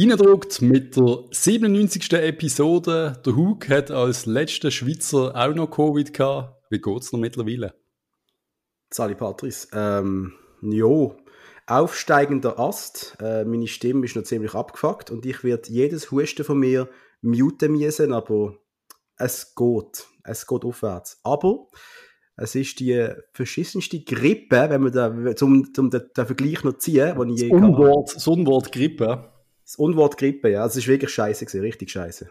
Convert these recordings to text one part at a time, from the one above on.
Reindruckt mit der 97. Episode. Der Hug hat als letzter Schweizer auch noch Covid gehabt. Wie geht's noch mittlerweile? Sali Patrice. Ähm, jo, aufsteigender Ast. Äh, meine Stimme ist noch ziemlich abgefuckt und ich werde jedes Husten von mir muten müssen, aber es geht. Es geht aufwärts. Aber es ist die verschissenste Grippe, wenn man da, zum, zum den, den Vergleich noch ziehen, wo ich je Unwort, das Unwort Grippe. Das Unwort Grippe, ja. Es ist wirklich scheiße gewesen, richtig scheiße.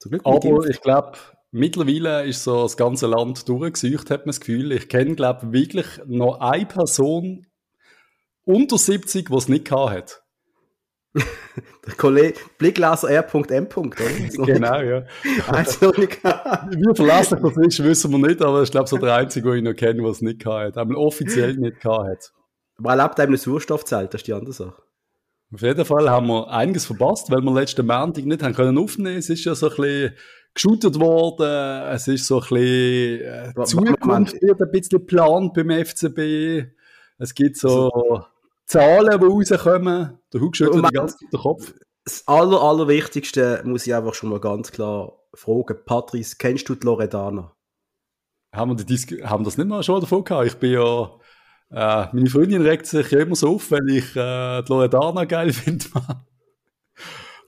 Zum Glück Aber ich glaube, mittlerweile ist so das ganze Land durchgesucht, hat man das Gefühl. Ich kenne, glaube wirklich noch eine Person unter 70, die es nicht gehabt hat. Der Kollege Blickleser R.M. genau, ja. Also, Wie verlässlich das ist, wissen wir nicht, aber ich glaube, so der Einzige, den ich noch kenne, der es nicht gehabt hat. Einmal offiziell nicht gehabt hat. Aber er lebt einem ein Sauerstoffzelt, das ist die andere Sache. Auf jeden Fall haben wir einiges verpasst, weil wir letzten Montag nicht haben können aufnehmen. Es ist ja so ein bisschen geshootet worden, es ist so ein bisschen, äh, Zukunft wird ein bisschen geplant beim FCB. Es gibt so Zahlen, die rauskommen. Der Hug schüttelt die den Kopf. Das aller, allerwichtigste muss ich einfach schon mal ganz klar fragen. Patrice, kennst du die Loredana? Haben wir, die haben das nicht mal schon davon gehabt? Ich bin ja, äh, meine Freundin regt sich ja immer so auf, wenn ich äh, die Loredana geil finde.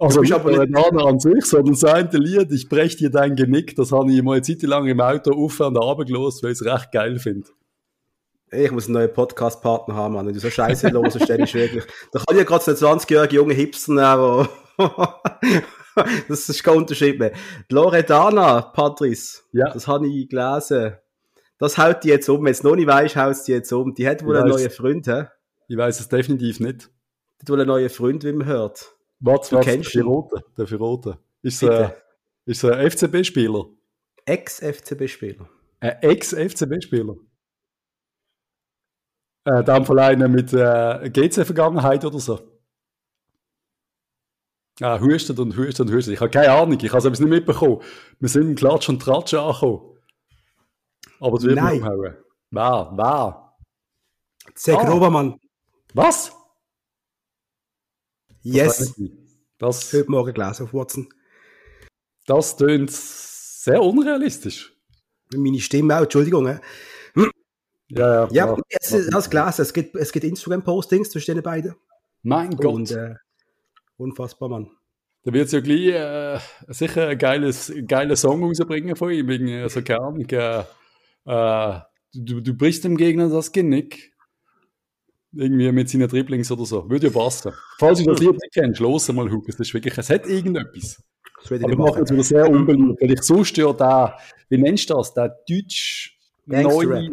Also nicht aber Loredana an sich, sondern sein Lied, ich brech dir dein Genick, das habe ich mal eine Zeit lang im Auto auf und runter gelost, weil ich es recht geil finde. Ich muss einen neuen Podcast-Partner haben, Mann. Wenn du so scheiße los ist, ich wirklich. Da kann ich ja gerade so einen 20-jährigen jungen Hipster nehmen, das ist kein Unterschied mehr. Loredana, Patrice. Ja. Das habe ich gelesen. Das haut die jetzt um. Wenn du es noch nicht weißt, haut die jetzt um. Die hat wohl ich einen neuen Freund, hä? Ich weiß es definitiv nicht. Die hat wohl einen neuen Freund, wie man hört. Was, was, kennst der Firote, der Firote. Ist er, ist er ein FCB-Spieler? Ex-FCB-Spieler. Ein Ex-FCB-Spieler? Äh, dann von einer mit äh, GC-Vergangenheit oder so. Ah, hustet und hustet und hustet. Ich habe keine Ahnung, ich habe es nicht mitbekommen. Wir sind im Klatsch und Tratsch angekommen. Aber es wird Nein. umhauen. Wer? Wer? Zack ah. Robermann. Was? Yes. Das, Heute Morgen gelesen auf Watson. Das tönt sehr unrealistisch. Meine Stimme auch, Entschuldigung. Ja, ja. Ja, es, ja. hast gelesen, es gibt, es gibt Instagram-Postings zwischen den beiden. Mein Gott. Und, äh, unfassbar, Mann. Da wird es ja gleich äh, sicher ein geiles, geiler Song rausbringen von ihm, wegen äh, so keine Ahnung, äh, äh, du, du brichst dem Gegner das Genick. Irgendwie mit seinen Dribblings oder so. Würde ja passen. Falls du das Lied nicht kennst, los mal Hook. Es ist wirklich, es hat irgendetwas. Das Aber ich mache jetzt wieder sehr unbeliebt, weil ich sonst ja da, wie nennst du das, der deutsch neue,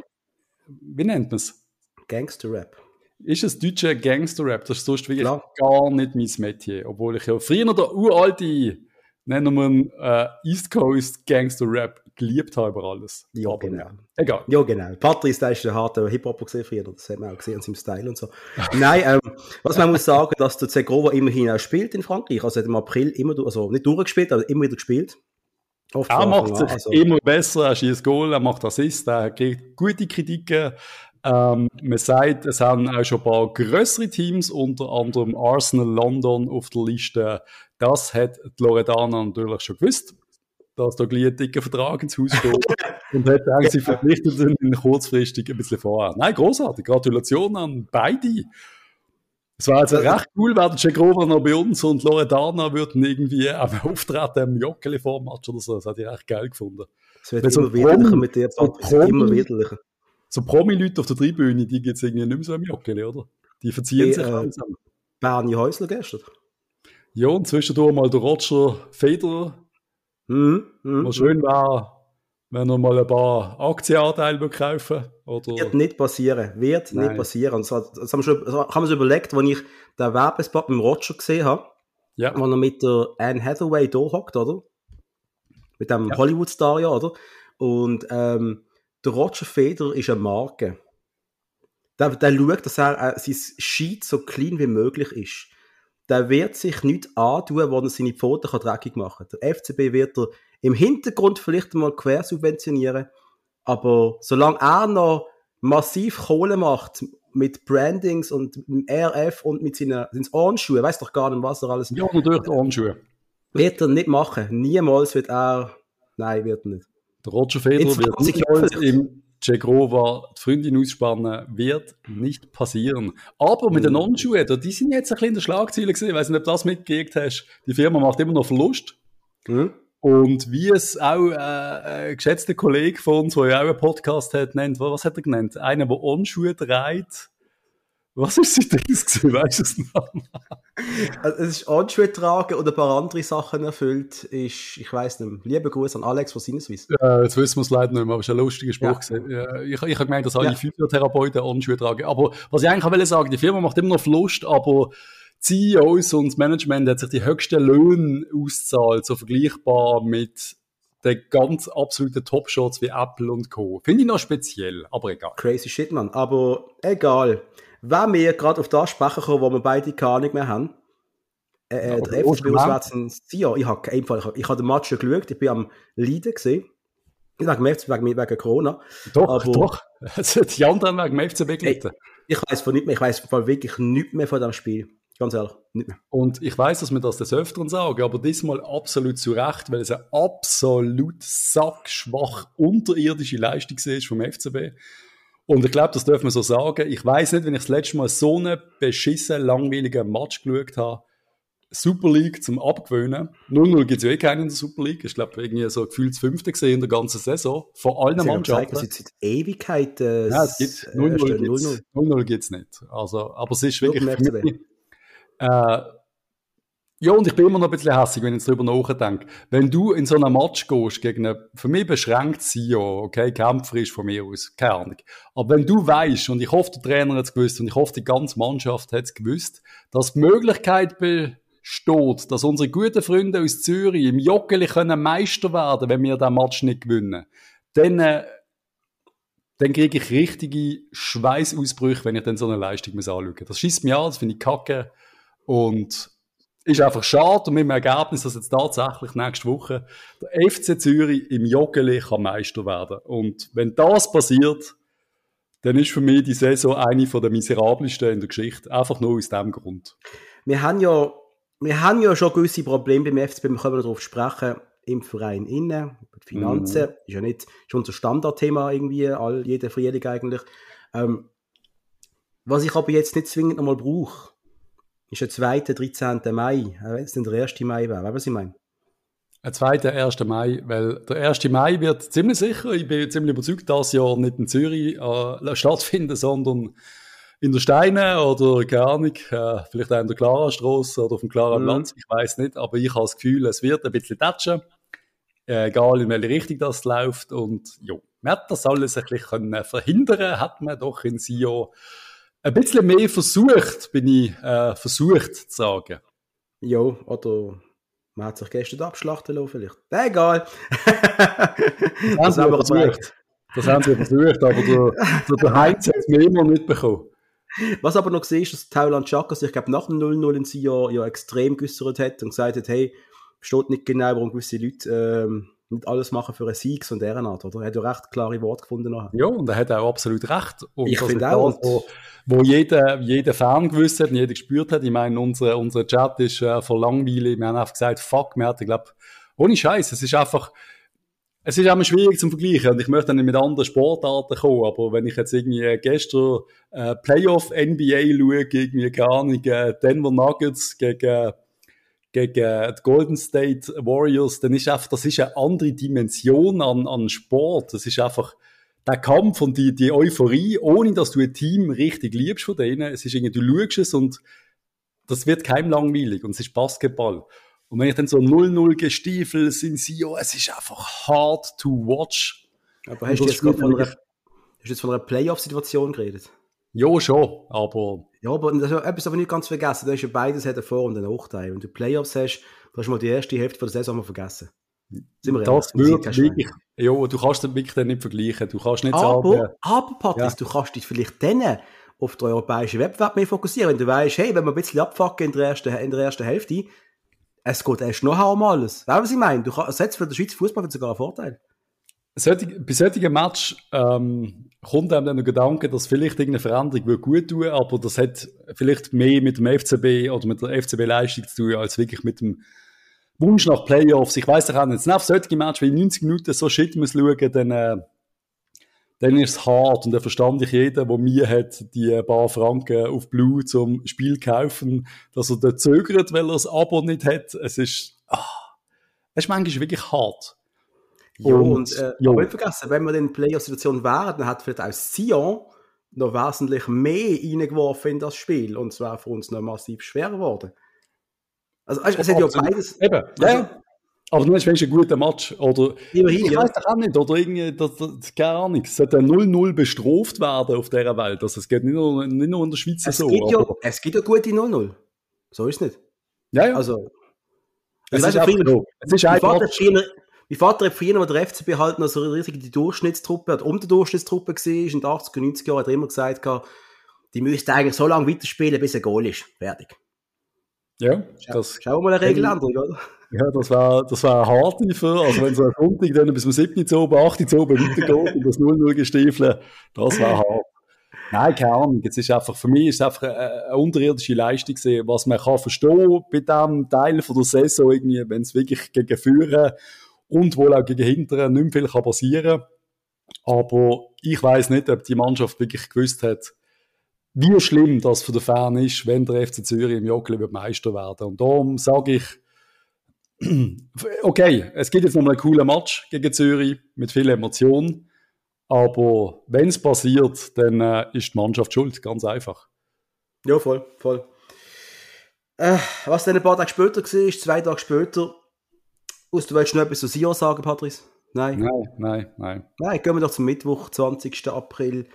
wie nennt man es? Gangster-Rap. Ist es deutsche Gangster-Rap? Das ist sonst wirklich Klar. gar nicht mein Metier. Obwohl ich ja früher der uralte, nennen wir ihn, äh, East Coast Gangster-Rap geliebt habe über alles. Ja, Aber genau. Egal. Ja, genau. Patrice, der ist der harte Hip-Hopper gesehen früher. Das haben wir auch gesehen an seinem Style und so. Nein, ähm, was man muss sagen, dass der Zegrova immerhin auch spielt in Frankreich. Also er hat im April immer, also nicht durchgespielt, aber immer wieder gespielt. Oft er macht sich also. immer besser, er schießt Goal, er macht Assist, er kriegt gute Kritiken. Ähm, man sagt, es haben auch schon ein paar größere Teams, unter anderem Arsenal London auf der Liste. Das hat die Loredana natürlich schon gewusst, dass da gleich ein dicker Vertrag ins Haus steht. und hat eigentlich sie verpflichtet kurzfristig ein bisschen vorher. Nein, großartig. Gratulation an beide. Es war also recht cool, wäre Cegrova noch bei uns und Loredana würden irgendwie auch auftreten im Joggeli-Format oder so. Das hätte ich echt geil gefunden. Es wird so immer widerlicher mit dir, immer widerlicher. So Promi-Leute auf der Tribüne, die gibt es irgendwie nicht mehr so im Joggeli, oder? Die verziehen hey, sich äh, langsam. Bernie Häusler gestern. Ja, und zwischendurch mal der Roger Federer. Mhm, mh, Was schön war, wenn er mal ein paar Aktienanteile kaufen oder Wird nicht passieren. Wird Nein. nicht passieren. Das, das haben schon, das haben wir uns überlegt, als ich den Werbespot mit Roger gesehen habe, ja. wo er mit der Anne Hathaway da hockt, oder? Mit dem ja. Hollywood-Star, ja, oder? Und ähm, der Roger Federer ist eine Marke. Der, der schaut, dass er äh, sein Sheet so clean wie möglich ist. Der wird sich nicht antun, wo er seine Pfoten dreckig machen kann. Der FCB wird er im Hintergrund vielleicht mal quersubventionieren, aber solange er noch massiv Kohle macht mit Brandings und mit RF und mit seinen, seinen Ohrenschuhen, weiß doch gar nicht, was er alles... Ja, natürlich die. Wird er nicht machen. Niemals wird er... Nein, wird er nicht. Der Roger Federer wird niemals im Cegrova die Freundin ausspannen, wird nicht passieren. Aber mit den mhm. Onschuhen, die sind jetzt ein bisschen in der Schlagzeile gesehen. Ich weiß nicht, ob du das mitgekriegt hast. Die Firma macht immer noch Verlust. Mhm. Und wie es auch äh, ein geschätzter Kollege von uns, der ja auch einen Podcast hat, nennt, was hat er genannt? Einer, der Onschuhe trägt. Was ist seitdem gewesen? Weißt du es noch? Also, es ist Handschuhe tragen und ein paar andere Sachen erfüllt. Ist, ich weiss nicht. Liebe Gruß an Alex von Sinneswiss. Ja, jetzt wissen wir es leider nicht mehr, aber es ist ein lustiger Spruch. Ja. Ich, ich habe gemeint, dass alle ja. Physiotherapeuten Handschuhe tragen. Aber was ich eigentlich will sagen, die Firma macht immer noch Verlust, aber CEOs und das Management hat sich die höchsten Löhne auszahlt, so vergleichbar mit den ganz absoluten Top-Shots wie Apple und Co. Finde ich noch speziell, aber egal. Crazy shit, man. Aber egal. Wenn wir gerade auf das sprechen kommen, wo wir beide keine Ahnung mehr haben, äh, äh ja, der FCB auswärts in Sion, ich habe ich, ich, ich hab den Match schon geschaut, ich bin am Leiden gesehen. Ich sage FCB wegen, wegen Corona. Doch, aber, doch. die anderen wegen FCB gelitten. Ich weiß von nicht mehr, ich weiß wirklich nichts mehr von dem Spiel. Ganz ehrlich, nicht mehr. Und ich weiß, dass wir das des Öfteren sagen, aber diesmal absolut zu Recht, weil es eine absolut sackschwach unterirdische Leistung ist vom FCB. Und ich glaube, das dürfen wir so sagen. Ich weiß nicht, wenn ich das letzte Mal so einen beschissen langweiligen Match geschaut habe. Super League zum Abgewöhnen. 0-0 gibt es ja eh keinen in der Super League. Ich glaube, irgendwie so gefühlt das fünfte gesehen in der ganzen Saison. Von allen Sie Mannschaften. Gezeigt, seit Ewigkeit. Äh, ja, es gibt 0-0 gibt es nicht. Also, aber es ist wirklich mich, äh, ja, und ich bin immer noch ein bisschen hässlich, wenn ich darüber nachdenke. Wenn du in so einem Match gehst gegen einen, für mich beschränkt ja, okay, Kämpfer ist von mir aus, keine Ahnung. Aber wenn du weißt, und ich hoffe, der Trainer hat es gewusst, und ich hoffe, die ganze Mannschaft hat es gewusst, dass die Möglichkeit besteht, dass unsere guten Freunde aus Zürich im Joggeli können Meister werden, wenn wir den Match nicht gewinnen, dann, äh, dann kriege ich richtige Schweißausbrüche, wenn ich dann so eine Leistung anschaue. Das schießt mich an, das finde ich kacke. Und ist einfach schade und mit dem Ergebnis, dass jetzt tatsächlich nächste Woche der FC Zürich im Joggeli kann Meister werden. Und wenn das passiert, dann ist für mich die Saison eine der miserabelsten in der Geschichte. Einfach nur aus dem Grund. Wir haben ja, wir haben ja schon gewisse Probleme beim FCB, wir können darauf sprechen, im Verein innen, die Finanzen, mm. ist ja nicht, ist unser Standardthema irgendwie, all, jeden Frühling eigentlich. Ähm, was ich aber jetzt nicht zwingend nochmal brauche, ist der zweite, 13. Mai. Wenn es denn der 1. Mai wäre, weißt du, was ich meine? Ein zweiter 1. Mai, weil der 1. Mai wird ziemlich sicher, ich bin ziemlich überzeugt, dass Jahr nicht in Zürich äh, stattfinden, sondern in der Steine oder keine Ahnung, äh, vielleicht auch in der Clara-Strasse oder auf dem Clara-Platz, mhm. ich weiß nicht, aber ich habe das Gefühl, es wird ein bisschen tätschen, äh, egal in welche Richtung das läuft und ja, man hat das alles ein bisschen verhindern hat man doch in Sion ein bisschen mehr versucht, bin ich äh, versucht zu sagen. Ja, oder man hat sich gestern abschlachten lassen, vielleicht. Egal. das, das haben wir versucht. Das haben sie versucht, aber der, der Heinz hat es mir immer mitbekommen. Was aber noch gesehen ist, dass Tauland Chaka sich, ich glaube, nach dem 0-0 in Sion ja extrem geäußert hat und gesagt hat, hey, versteht nicht genau, warum gewisse Leute ähm, nicht alles machen für einen Sieg und deren Art, oder? Er hat ja recht klare Worte gefunden nachher. Ja, und er hat auch absolut recht. Und ich finde auch. Das, wo, wo jeder, jeder Fan gewusst hat und jeder gespürt hat. Ich meine, unser, unser Chat ist äh, vor Langweile. Wir haben einfach gesagt, fuck, wir hatten, glaube ohne Scheiß, es ist einfach, es ist auch schwierig zum Vergleichen und ich möchte dann nicht mit anderen Sportarten kommen, aber wenn ich jetzt irgendwie gestern äh, Playoff NBA schaue, gegen, keine Ahnung, äh, Denver Nuggets gegen gegen die Golden State Warriors, dann ist einfach, das ist eine andere Dimension an, an Sport. Das ist einfach der Kampf und die, die Euphorie, ohne dass du ein Team richtig liebst von denen. Es ist irgendwie, du schaust es und das wird keinem langweilig und es ist Basketball. Und wenn ich dann so 0-0 gestiefel sind sie, ja, es ist einfach hard to watch. Aber hast du jetzt, von einer, hast du jetzt von einer Playoff-Situation geredet? Ja, schon, aber... Ja, aber das ist etwas aber nicht ganz vergessen. Da ist ja beides hat einen Vor- und einen Nachteil. Wenn du Playoffs hast, dann hast du mal die erste Hälfte der Saison mal vergessen. Sind wir das würde wirklich... Ja, du kannst das wirklich dann nicht vergleichen. Du kannst nicht aber, sagen... Aber, Patrice, ja. du kannst dich vielleicht dann auf den europäischen Wettbewerb mehr fokussieren. Wenn du weißt, hey, wenn wir ein bisschen abfacken in der ersten, in der ersten Hälfte, es geht erst noch um alles. Weißt du, was ich meine? Du kannst, für den Schweizer Fußball sogar einen Vorteil. Solche, bei solchen Match ähm, kommt einem dann der Gedanke, dass vielleicht irgendeine Veränderung gut tun aber das hat vielleicht mehr mit dem FCB oder mit der FCB-Leistung zu tun, als wirklich mit dem Wunsch nach Playoffs. Ich weiss doch auch nicht, nach solchen Match, wie 90 Minuten so shit muss schauen, dann, äh, dann ist es hart. Und da verstand ich jeden, der mir hat, die paar Franken auf Blue zum Spiel kaufen, dass er da zögert, weil er das Abo nicht hat. Es ist, ah, es ist manchmal wirklich hart. Ja, und, und äh, ja. aber nicht vergessen, wenn wir in Player-Situation wären, dann hat vielleicht auch Sion noch wesentlich mehr reingeworfen in das Spiel und es wäre für uns noch massiv schwerer geworden. Also, also es hat ja beides. Eben, also, ja. Aber du hast ein guter Match. Oder, immerhin, ich weiß doch auch nicht, oder irgendwie, das, das, keine Ahnung, es sollte 0-0 bestraft werden auf dieser Welt. Also es geht nicht nur, nicht nur in der Schweiz es so. Gibt ja, es gibt ja gute 0-0. So ist es nicht. Ja, ja. Also, es, ist einfach, es ist einfach mein Vater hat früher, als der FCB halt noch so eine riesige Durchschnittstruppe hat, um die Durchschnittstruppe war, in den 80er, 90er Jahren, hat er immer gesagt, die müsste eigentlich so lange weiterspielen, bis er Goal ist. Fertig. Ja, das. Schau mal eine Regeländerung, oder? Ja, das war, das war hart für, also wenn so ein Sonntag dann bis zum 7. zu oben, 8. zu oben weitergeht und das 0-0 gestiefeln, das war hart. Nein, keine Ahnung. Es ist einfach, für mich ist es einfach eine, eine unterirdische Leistung gewesen, was man kann verstehen bei diesem Teil von der Saison irgendwie, wenn es wirklich gegen Führer und wohl auch gegen Hinteren nicht mehr viel kann passieren Aber ich weiß nicht, ob die Mannschaft wirklich gewusst hat, wie schlimm das für den Fan ist, wenn der FC Zürich im Joggeli Meister werden Und darum sage ich, okay, es gibt jetzt nochmal einen coolen Match gegen Zürich mit viel Emotion. Aber wenn es passiert, dann äh, ist die Mannschaft schuld, ganz einfach. Ja, voll, voll. Äh, was dann ein paar Tage später war, zwei Tage später, aus, du willst noch etwas zu Sion sagen, Patrice? Nein? Nein, nein, nein. Nein, gehen wir doch zum Mittwoch, 20. April.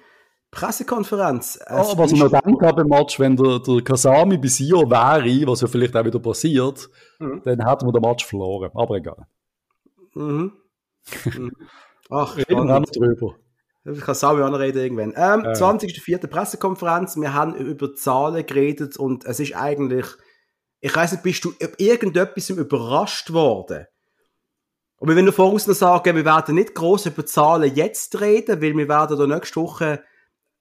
Pressekonferenz. Oh, was ich noch denke beim Match, wenn der, der Kasami bei Sion wäre, was ja vielleicht auch wieder passiert, mhm. dann hätten wir den Match verloren. Aber egal. Mhm. mhm. Ach, reden wir noch drüber. Ich kann Sami auch noch reden irgendwann. Ähm, äh. 20.04. Pressekonferenz. Wir haben über Zahlen geredet und es ist eigentlich, ich weiß nicht, bist du irgendetwas überrascht worden? Und wir wollen voraus noch sagen, wir werden nicht groß über Zahlen jetzt reden, weil wir werden da nächste Woche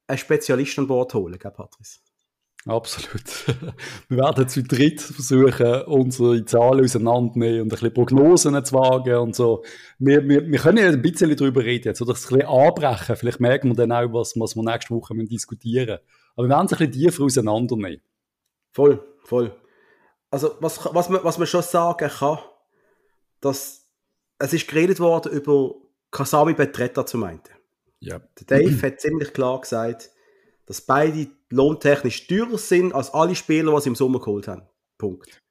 einen Spezialisten an Bord holen, gell, Patrice? Absolut. Wir werden zu dritt versuchen, unsere Zahlen auseinanderzunehmen und ein bisschen Prognosen zu wagen und so. Wir, wir, wir können ja ein bisschen darüber reden jetzt, oder das ein bisschen anbrechen. Vielleicht merken wir dann auch, was, was wir nächste Woche diskutieren müssen. Aber wir werden es ein bisschen tiefer auseinandernehmen. Voll, voll. Also, was, was, man, was man schon sagen kann, dass es ist geredet worden über Kasami Betretta zu meinten. Ja. Der Dave hat ziemlich klar gesagt, dass beide lohntechnisch teurer sind als alle Spieler, die sie im Sommer geholt haben. Punkt.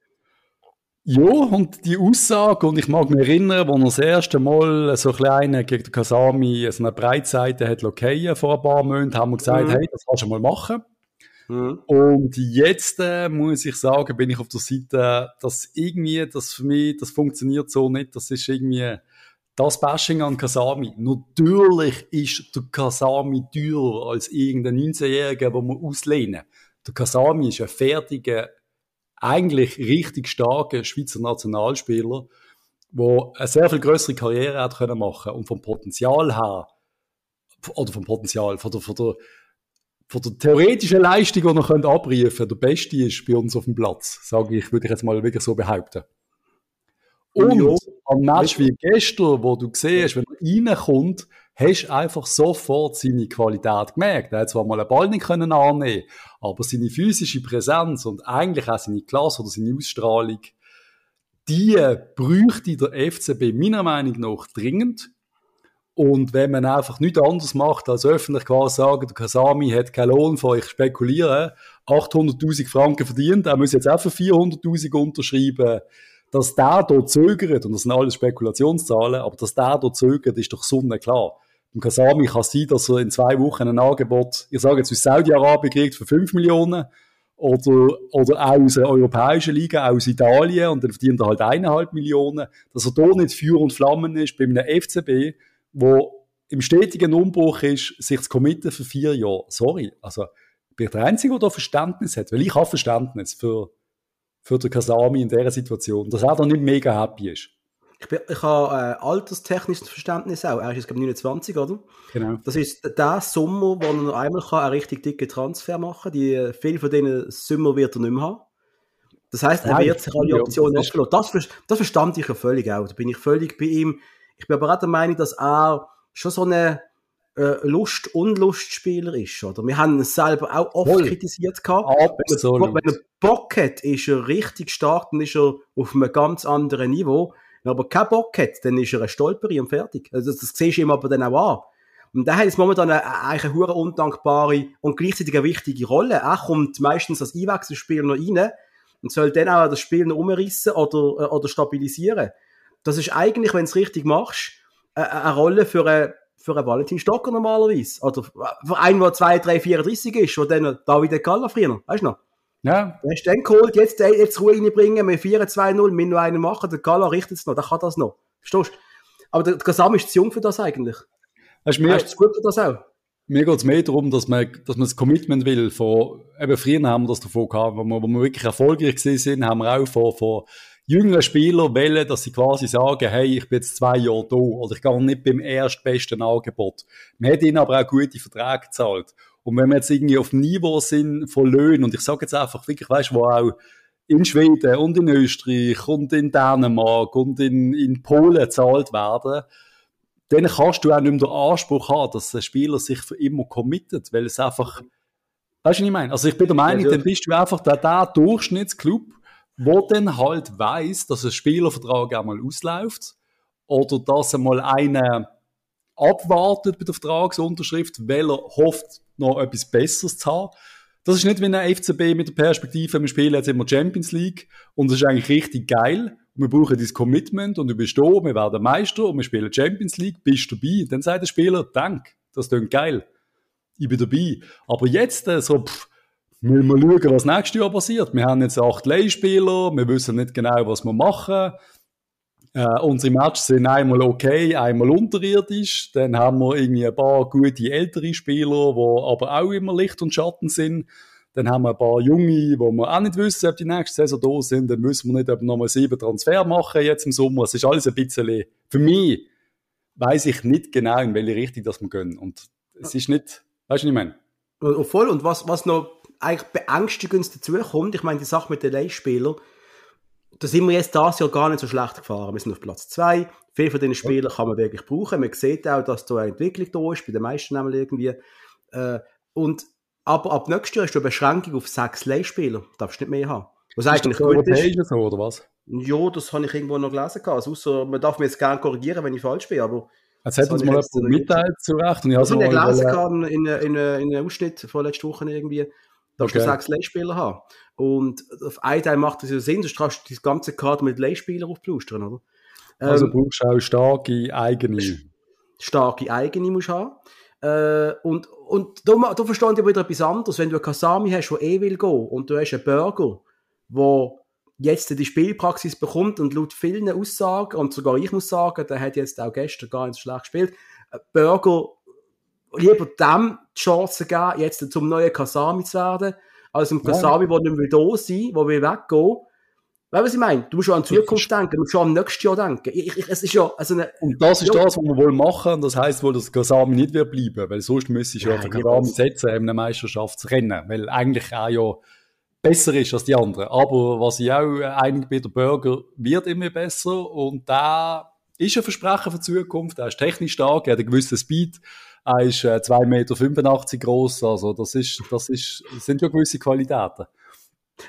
Ja, und die Aussage, und ich mag mich erinnern, als er das erste Mal so klein gegen den Kasami so eine Breitseite hat lockieren vor ein paar Monaten, haben wir gesagt, mhm. hey, das kannst du mal machen. Mhm. Und jetzt äh, muss ich sagen, bin ich auf der Seite, dass irgendwie, das für mich, das funktioniert so nicht. Das ist irgendwie das Bashing an Kasami. Natürlich ist der Kasami teurer als irgendein 19-Jähriger, den wir auslehnen. Der Kasami ist ein fertiger, eigentlich richtig starker Schweizer Nationalspieler, der eine sehr viel größere Karriere hat können machen und vom Potenzial her, oder vom Potenzial, von der, von der von der theoretischen Leistung, die wir abrufen können, der Beste ist bei uns auf dem Platz, sage ich, würde ich jetzt mal wirklich so behaupten. Und ja. am Match wie gestern, wo du siehst, wenn er reinkommt, hast du einfach sofort seine Qualität gemerkt. Er hat zwar mal einen Ball nicht können annehmen, aber seine physische Präsenz und eigentlich auch seine Klasse oder seine Ausstrahlung, die bräuchte der FCB meiner Meinung nach dringend. Und wenn man einfach nichts anderes macht, als öffentlich quasi sagen, der Kasami hat keinen Lohn von, ich spekuliere, 800.000 Franken verdient, er muss jetzt auch für 400.000 unterschreiben, dass der dort zögert, und das sind alles Spekulationszahlen, aber dass der dort zögert, ist doch sonnenklar. Beim Kasami kann sein, dass er in zwei Wochen ein Angebot, ich sage jetzt aus Saudi-Arabien kriegt für 5 Millionen, oder, oder auch aus der europäischen Liga, auch aus Italien, und dann verdient er halt eineinhalb Millionen, dass er da nicht Feuer und Flammen ist, bei einem FCB, wo im stetigen Umbruch ist, sich zu committen für vier Jahre. Sorry, also bin ich der Einzige, der da Verständnis hat, weil ich habe Verständnis für, für den Kasami in dieser Situation, dass er da nicht mega happy ist. Ich, bin, ich habe äh, alterstechnisches Verständnis auch. Er ist jetzt, glaube 29, oder? Genau. Das ist der Sommer, wo er noch einmal kann einen richtig dicken Transfer machen kann. Die, viele von denen Sommer wird er nicht mehr haben. Das heißt, er wird sich alle Optionen ja, abgelassen. Das, das verstand ich ja völlig auch. Da bin ich völlig bei ihm. Ich bin aber auch der Meinung, dass er schon so eine äh, Lust-Unlust-Spieler ist. Oder? Wir haben ihn selber auch oft Voll. kritisiert. Gehabt. Absolut. Wenn, er Bock hat, ist er richtig stark, dann ist er auf einem ganz anderen Niveau. Wenn er aber keinen Bock hat, dann ist er ein Stolperi und fertig. Also das, das siehst du ihm aber dann auch an. Und der hat jetzt momentan eine, eigentlich eine hure undankbare und gleichzeitig eine wichtige Rolle. Er kommt meistens als Einwechselspieler noch rein und soll dann auch das Spiel noch umrissen oder, äh, oder stabilisieren. Das ist eigentlich, wenn du es richtig machst, eine Rolle für einen, für einen Valentin Stocker normalerweise. Oder für einen, der 2, 3, 34 ist, der dann David Galla früher, weißt du noch? Ja. Der hast du dann geholt, jetzt, jetzt Ruhe reinbringen, wir 4-2-0, wir nur einen machen, der Galla richtet es noch, der kann das noch. Verstehst du? Aber der Gasam ist zu jung für das eigentlich. Hast du mir, ist gut für das auch? Mir geht es mehr darum, dass man, dass man das Commitment will von, eben früher haben wir das davon gehabt, wo wir, wo wir wirklich erfolgreich sind, haben wir auch von, von jüngeren Spieler wollen, dass sie quasi sagen, hey, ich bin jetzt zwei Jahre da oder ich gehe nicht beim erstbesten Angebot. Man hat ihnen aber auch gute Verträge gezahlt. Und wenn wir jetzt irgendwie auf dem Niveau sind von Löhnen, und ich sage jetzt einfach wirklich, weißt du, wo auch in Schweden und in Österreich und in Dänemark und in, in Polen gezahlt werden, dann kannst du auch nicht mehr den Anspruch haben, dass ein Spieler sich für immer committet, weil es einfach, weißt du, was ich meine? Also ich bin der Meinung, ja, dann bist du einfach der, der Durchschnittsclub, wo dann halt weiß, dass ein Spielervertrag einmal ausläuft oder dass einmal einer abwartet bei der Vertragsunterschrift, weil er hofft, noch etwas Besseres zu haben. Das ist nicht wie ein FCB mit der Perspektive, wir spielen jetzt immer Champions League und das ist eigentlich richtig geil. wir brauchen dieses Commitment und du bist da, wir werden Meister und wir spielen Champions League, bist du dabei. Dann sagt der Spieler, danke, das klingt geil. Ich bin dabei. Aber jetzt äh, so, pff, wir müssen schauen, was nächstes Jahr passiert. Wir haben jetzt acht Leihspieler, wir wissen nicht genau, was wir machen. Äh, unsere Matches sind einmal okay, einmal unterirdisch. Dann haben wir irgendwie ein paar gute ältere Spieler, die aber auch immer Licht und Schatten sind. Dann haben wir ein paar Junge, wo wir auch nicht wissen, ob die nächste Saison da sind. Dann wissen wir nicht, ob nochmal sieben Transfer machen jetzt im Sommer. Es ist alles ein bisschen, für mich weiß ich nicht genau, in welche Richtung das wir gehen. Und es ist nicht, weißt du, was ich meine? Voll. Und was, was noch eigentlich beängstigend dazu kommt, ich meine, die Sache mit den Leihspielern, da sind wir jetzt das Jahr gar nicht so schlecht gefahren. Wir sind auf Platz 2. Viele von diesen Spielern kann man wirklich brauchen. Man sieht auch, dass da eine Entwicklung da ist, bei den meisten nämlich irgendwie. Äh, und, aber ab nächstes Jahr hast du eine Beschränkung auf sechs Leihspieler. Darfst du nicht mehr haben. Was ist eigentlich gut ist. So, oder was? Ja, das habe ich irgendwo noch gelesen. Also, ausser, man darf mir jetzt gerne korrigieren, wenn ich falsch bin, aber Jetzt hat uns mal jemand mitteilt zu Recht. Und ich habe es gelesen in, in, in, in einem Ausschnitt von letzter Woche irgendwie. Darfst okay. du sechs Leihspieler haben. Und auf einen Teil macht das ja Sinn, sonst kannst du die ganze Karte mit Leihspielern aufplustern, oder? Also ähm, brauchst du auch starke eigene. Starke eigene musst du haben. Äh, und, und da, da verstehe ich wieder etwas anderes. Wenn du einen Kasami hast, der eh will gehen, und du hast einen Burger, der jetzt die Spielpraxis bekommt und laut vielen Aussagen, und sogar ich muss sagen, der hat jetzt auch gestern gar nicht so schlecht gespielt, Burger lieber dem die Chance geben, jetzt zum neuen Kasami zu werden, als einem Kasami, ja. der nicht mehr da sein der will weggehen. Weißt du, was ich meine? Du musst schon an die Zukunft denken, du musst schon am nächsten Jahr denken. Ich, ich, es ist ja, also eine, und das ist ja. das, was wir wohl machen. Das heisst wohl, dass Kasami nicht wird bleiben, weil sonst müsste ich ja für Kasami setzen, in einer Meisterschaftsrennen, weil eigentlich auch ja besser ist als die anderen. Aber was ich auch einig bin, der Burger wird immer besser und da ist ein Versprechen für die Zukunft. Er ist technisch stark, er hat einen gewissen Speed. Er ist äh, 2,85 Meter groß, also das ist, das ist, das sind ja gewisse Qualitäten.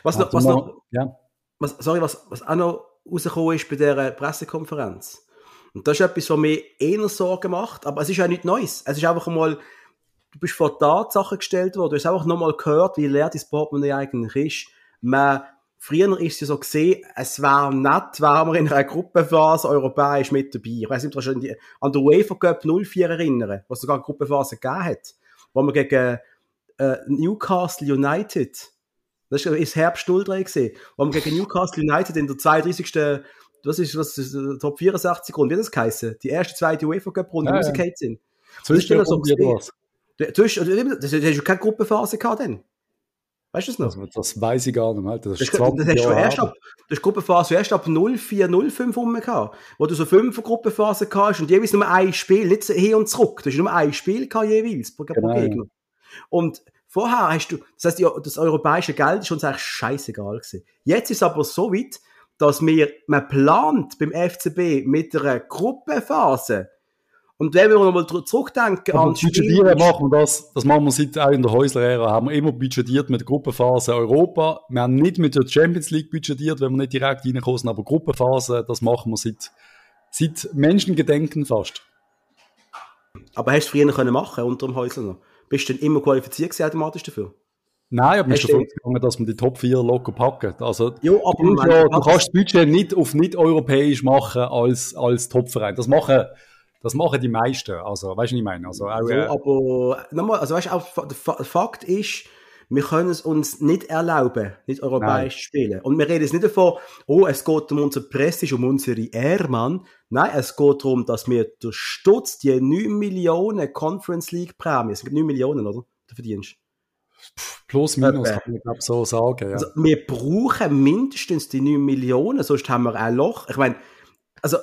Was noch, was noch, ja. was, sorry, was, was auch noch rausgekommen ist bei dieser Pressekonferenz. Und das ist etwas, was mir eher Sorgen macht, aber es ist ja nichts Neues. Es ist einfach mal, du bist vor Tatsachen gestellt worden, du hast einfach nochmal gehört, wie leer dein Portemonnaie eigentlich ist. Man Früher ist es ja so gesehen, es wäre nett, wären wir in einer Gruppenphase europäisch mit dabei. Ich weiß nicht, was an, an der UEFA Cup 04 erinnern, was sogar eine Gruppenphase gegeben hat, wo wir gegen äh, Newcastle United, das ist Herbst 03 gesehen, wo wir gegen Newcastle United in der 32. Was ist, was ist, äh, Top 64 Runde, wie das geheißen? Die erste, zweite UEFA Cup Runde, ja, rausgefallen sind. Zwischen so was. Du, hast, du hast keine Gruppenphase gehabt dann. Weißt du das noch? Also, das weiß ich gar nicht mehr. Das, ist das, das, hast du erst ab, du hast Gruppenphase erst ab 04, 05 rum gehabt, wo du so fünf Gruppenphasen hast und jeweils nur ein Spiel, nicht hin und zurück. Du hast nur ein Spiel gehabt jeweils pro, genau. Gegner. Und vorher hast du, das heißt, das europäische Geld ist uns eigentlich scheißegal gewesen. Jetzt ist es aber so weit, dass wir, man plant beim FCB mit einer Gruppenphase, und wenn wir nochmal zurückdenken an Budgetieren machen wir das, das machen wir seit auch in der Häusler-Ära, haben wir immer budgetiert mit der Gruppenphase Europa. Wir haben nicht mit der Champions League budgetiert, wenn wir nicht direkt reinkommen, aber Gruppenphase, das machen wir seit, seit Menschengedenken fast. Aber hast du früher können machen unter dem Häusler noch? Bist du denn immer qualifiziert gewesen, automatisch dafür? Nein, aber mir ist davon gegangen, dass man die Top 4 locker packen. Also, jo, aber du, ja, du kannst das Budget nicht auf nicht europäisch machen als, als Topverein. Das machen das machen die meisten. Also, weißt du, was ich meine? Also, auch, äh, aber nochmal, also weißt du, auch, der Fakt ist, wir können es uns nicht erlauben, nicht europäisch zu spielen. Und wir reden jetzt nicht davon, oh, es geht um unser Prestige, um unsere Ehre, Nein, es geht darum, dass wir durch Stutz die 9 Millionen Conference League Prämie, es sind 9 Millionen, oder? Du verdienst. Plus, minus, kann ich glaube so sagen. Ja. Also, wir brauchen mindestens die 9 Millionen, sonst haben wir ein Loch. Ich meine, also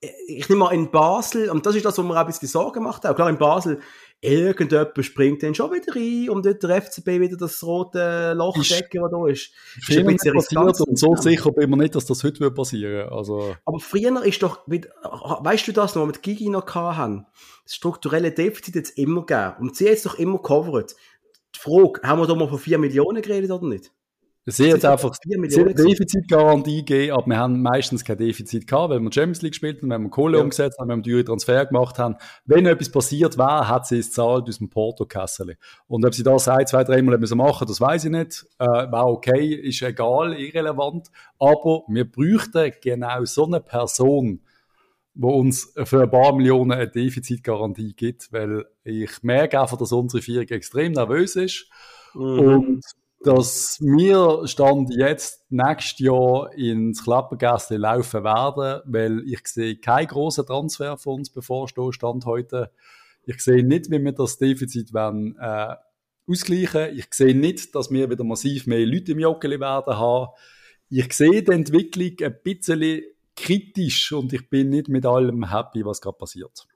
ich nehme mal in Basel, und das ist das, was mir auch ein bisschen Sorgen gemacht hat. Klar, in Basel, irgendjemand springt dann schon wieder rein, um dort der FCB wieder das rote Loch zu decken, was da ist. Ist ein bisschen riskant. Und so sicher bin ich mir nicht, dass das heute passieren also. Aber früher ist doch, weißt du das noch, mit Gigi noch haben? Das strukturelle Defizit jetzt immer gegeben. Und sie jetzt doch immer covered. Die Frage, haben wir da mal von 4 Millionen geredet oder nicht? Sie hat einfach eine Defizitgarantie gegeben, aber wir haben meistens kein Defizit gehabt, weil wir Champions League gespielt haben, wenn wir Kohle ja. umgesetzt haben, wenn wir teure Transfer gemacht haben. Wenn etwas passiert war, hat sie es zahlt aus dem Porto-Kassel. Und ob sie das ein, zwei, dreimal müssen machen, das weiß ich nicht. Äh, war okay, ist egal, irrelevant. Aber wir bräuchten genau so eine Person, wo uns für ein paar Millionen eine Defizitgarantie gibt, weil ich merke einfach, dass unsere Führung extrem nervös ist. Mhm. Und dass wir Stand jetzt nächstes Jahr ins Klappergässli laufen werden, weil ich sehe keinen grossen Transfer von uns bevorstehen, Stand heute. Ich sehe nicht, wie wir das Defizit werden, äh, ausgleichen. Ich sehe nicht, dass wir wieder massiv mehr Leute im Joggeli werden haben. Ich sehe die Entwicklung ein bisschen kritisch und ich bin nicht mit allem happy, was gerade passiert.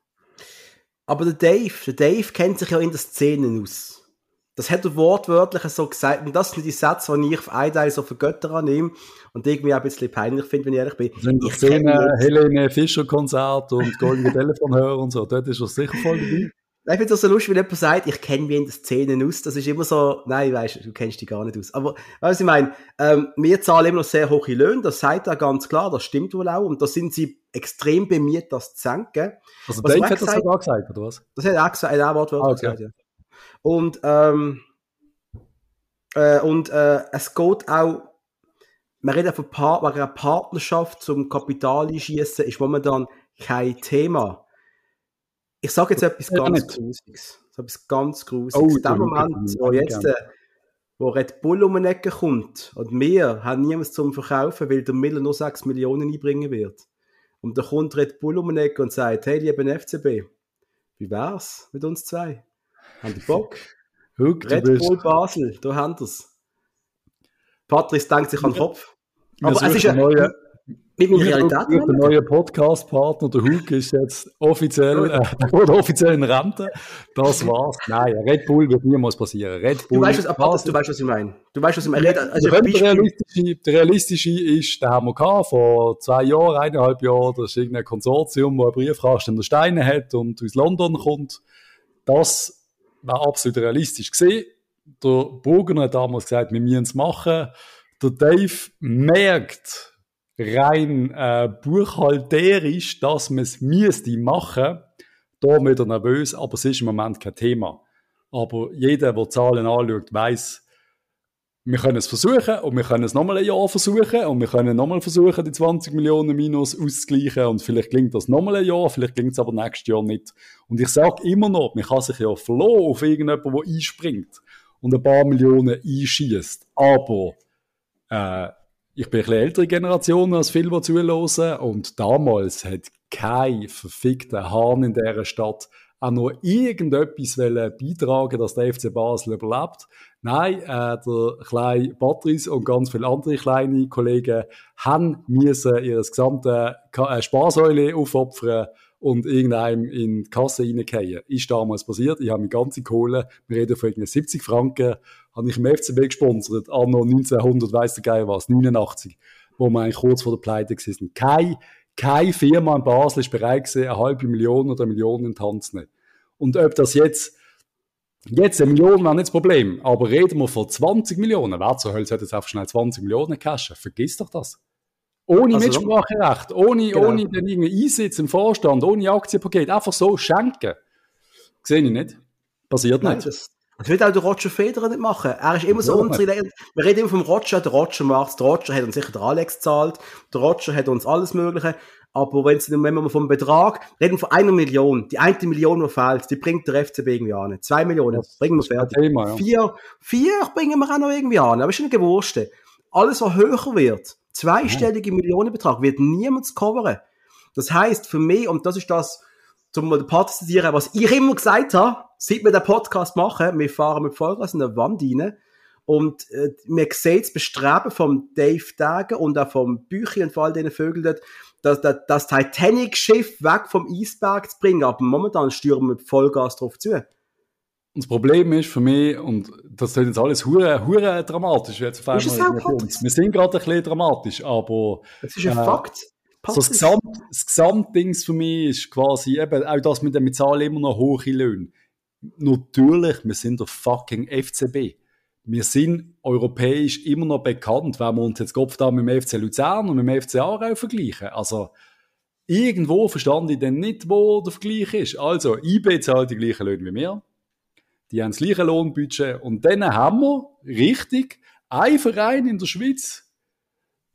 Aber der Dave, der Dave kennt sich ja in der Szene aus. Das hat er wortwörtlich so gesagt. Und das sind die Sätze, die ich auf einen Teil so für Götter annehme und irgendwie auch ein bisschen peinlich finde, wenn ich ehrlich bin. Sind ich kenne Helene Fischer Konzert und Goldene Telefon hören und so. Dort ist er sicher voll dabei. Ich finde das so lustig, wenn jemand sagt, ich kenne mich in den Szenen aus. Das ist immer so, nein, weißt du, kennst dich gar nicht aus. Aber, was ich meine, ähm, wir zahlen immer noch sehr hohe Löhne. Das sagt er ganz klar. Das stimmt wohl auch. Und da sind sie extrem bemüht, das zu senken. Also, was Dave hat das sogar gesagt, oder was? Das hat er auch gesagt, er hat auch wortwörtlich ah, okay. gesagt, ja. Und, ähm, äh, und äh, es geht auch, man redet von Part, wegen einer Partnerschaft zum Kapitalschießen ist momentan kein Thema. Ich sage jetzt etwas ganz Grusiges. So etwas ganz Grusiges. Oh, In dem Moment, wo jetzt äh, wo Red Bull um eine Ecke kommt und wir haben niemals zum Verkaufen, weil der Miller nur 6 Millionen einbringen wird. Und da kommt Red Bull um eine Ecke und sagt, hey, lieber FCB, wie wär's mit uns zwei? Haben die Bock? Huck, Red Bull Basel, da haben wir's. Patrice denkt sich an den Kopf. Aber es ist ja neue, mit meiner Realität. Der neue Podcast-Partner, der Hug, ist jetzt offiziell, äh, oder offiziell in Rente. Das war's. Nein, Red Bull wird niemals passieren. Red Bull. Du weißt, was, Patrice, du weißt, was ich meine. Du weißt, was ich meine. Also, der, realistische, der realistische ist, den haben wir gehabt, vor zwei Jahren, eineinhalb Jahren, das ist irgendein Konsortium, das einen Briefkasten der Steine hat und aus London kommt. Das war absolut realistisch gesehen. Der Bogen hat damals gesagt, wir müssen es machen. Der Dave merkt rein äh, buchhalterisch, dass man es müsste machen. Da wird er nervös, aber es ist im Moment kein Thema. Aber jeder, der Zahlen anschaut, weiß, wir können es versuchen und wir können es nochmal ein Jahr versuchen und wir können nochmal versuchen, die 20 Millionen Minus auszugleichen und vielleicht klingt das nochmal ein Jahr, vielleicht klingt es aber nächstes Jahr nicht. Und ich sage immer noch, man kann sich ja verlassen auf irgendjemanden, der einspringt und ein paar Millionen einschießt. Aber äh, ich bin ein bisschen ältere Generation als viele, die zulassen und damals hat kein verfickter Hahn in dieser Stadt auch nur irgendetwas beitragen dass der FC Basel überlebt. Nein, äh, der kleine Patrice und ganz viele andere kleine Kollegen haben müssen ihr gesamte äh, Sparsäule aufopfern und irgendeinem in die Kasse reingehen. Ist damals passiert. Ich habe meine ganze Kohle, wir reden von 70 Franken, habe ich im FCB gesponsert, anno 1900, weiss der Geil was, 89, wo wir eigentlich kurz vor der Pleite gewesen Keine, keine Firma in Basel ist bereit gewesen, eine halbe Million oder eine Million in die Hand zu nehmen. Und ob das jetzt Jetzt eine Million wäre nicht das Problem, aber reden wir von 20 Millionen. Wer zur Hölle sollte jetzt einfach schnell 20 Millionen cashen? Vergiss doch das. Ohne also, Mitspracherecht, ohne, genau. ohne den irgendeinen Einsitz im Vorstand, ohne Aktienpaket, einfach so schenken. Sehe ich nicht. Passiert Nein, nicht. Das, das wird auch der Roger Federer nicht machen. Er ist immer so unsere, wir reden immer vom Roger, der Roger macht's, der Roger hat uns sicher der Alex gezahlt, der Roger hat uns alles Mögliche, aber wenn, wenn wir vom Betrag reden von einer Million, die eine Million, die fehlt, die bringt der FCB irgendwie an. Zwei Millionen, das bringen wir fertig. Thema, ja. Vier, vier bringen wir auch noch irgendwie an. Aber ist schon eine Gewurste. Alles, was höher wird, zweistellige ja. Millionenbetrag, wird niemand coveren. Das heißt für mich, und das ist das, zum den Part zitieren, was ich immer gesagt habe, seit wir den Podcast machen, wir fahren mit Vollgas in der Wand rein, und äh, man sieht das Bestreben vom Dave Dagen und auch vom Büchi und vor all diesen Vögeln dort, das, das, das Titanic-Schiff weg vom Eisberg zu bringen, aber momentan stürmen wir Vollgas drauf zu. Und das Problem ist für mich, und das ist jetzt alles hure, hure dramatisch, jetzt auf einmal Wir sind gerade ein bisschen dramatisch, aber. Es ist ein äh, Fakt. So das, Gesamt, das Gesamtdings für mich ist quasi eben auch das mit dem Zahlen immer noch hohe Löhne. Natürlich, wir sind der fucking FCB wir sind europäisch immer noch bekannt, wenn wir uns jetzt Kopf da mit dem FC Luzern und mit dem FC Aarau vergleichen. Also, irgendwo verstand ich dann nicht, wo der Vergleich ist. Also, IB zahlt die gleichen Löhne wie wir. Die haben das gleiche Lohnbudget. Und dann haben wir, richtig, ein Verein in der Schweiz,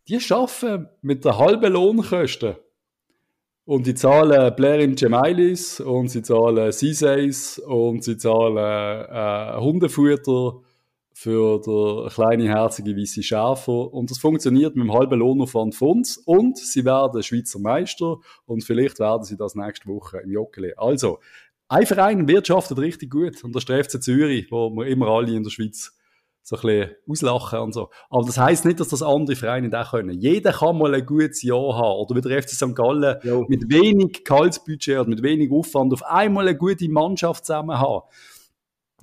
die schaffen mit der halben Lohnkosten. Und die zahlen Blair im Gemailis und sie zahlen Seasays und sie zahlen äh, Hundefutter für der kleine, herzige, weiße Schäfer. Und das funktioniert mit einem halben Lohnaufwand von uns. Und sie werden Schweizer Meister. Und vielleicht werden sie das nächste Woche im Joggeli. Also, ein Verein wirtschaftet richtig gut. Und das der FC Zürich, wo wir immer alle in der Schweiz so ein bisschen auslachen und so. Aber das heisst nicht, dass das andere Vereine nicht auch können. Jeder kann mal ein gutes Jahr haben. Oder wie der FC St. Gallen jo. mit wenig Gehaltsbudget und mit wenig Aufwand auf einmal eine gute Mannschaft zusammen haben.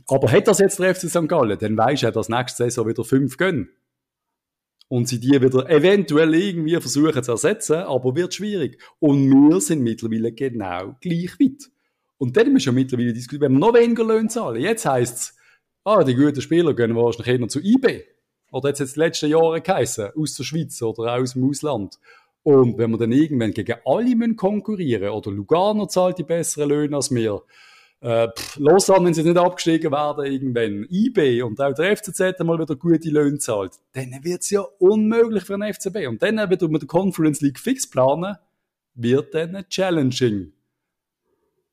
Aber hat das jetzt der FC St. Gallen, dann weisst du, dass nächste Saison wieder fünf gehen. Und sie die wieder eventuell irgendwie versuchen zu ersetzen, aber wird schwierig. Und wir sind mittlerweile genau gleich weit. Und dann haben wir schon mittlerweile diskutiert, wir noch weniger Löhne zahlen. Jetzt heisst es, ah, die guten Spieler gehen wahrscheinlich eher zu IB. Oder jetzt jetzt die letzten Jahre geheißen, aus der Schweiz oder aus dem Ausland. Und wenn wir dann irgendwann gegen alle konkurrieren oder Lugano zahlt die besseren Löhne als wir, äh, Lausanne, wenn sie nicht abgestiegen werden, irgendwann IB und auch der FCZ mal wieder gute Löhne zahlt, dann wird es ja unmöglich für einen FCB. Und dann wieder mit der Conference League fix planen, wird dann challenging.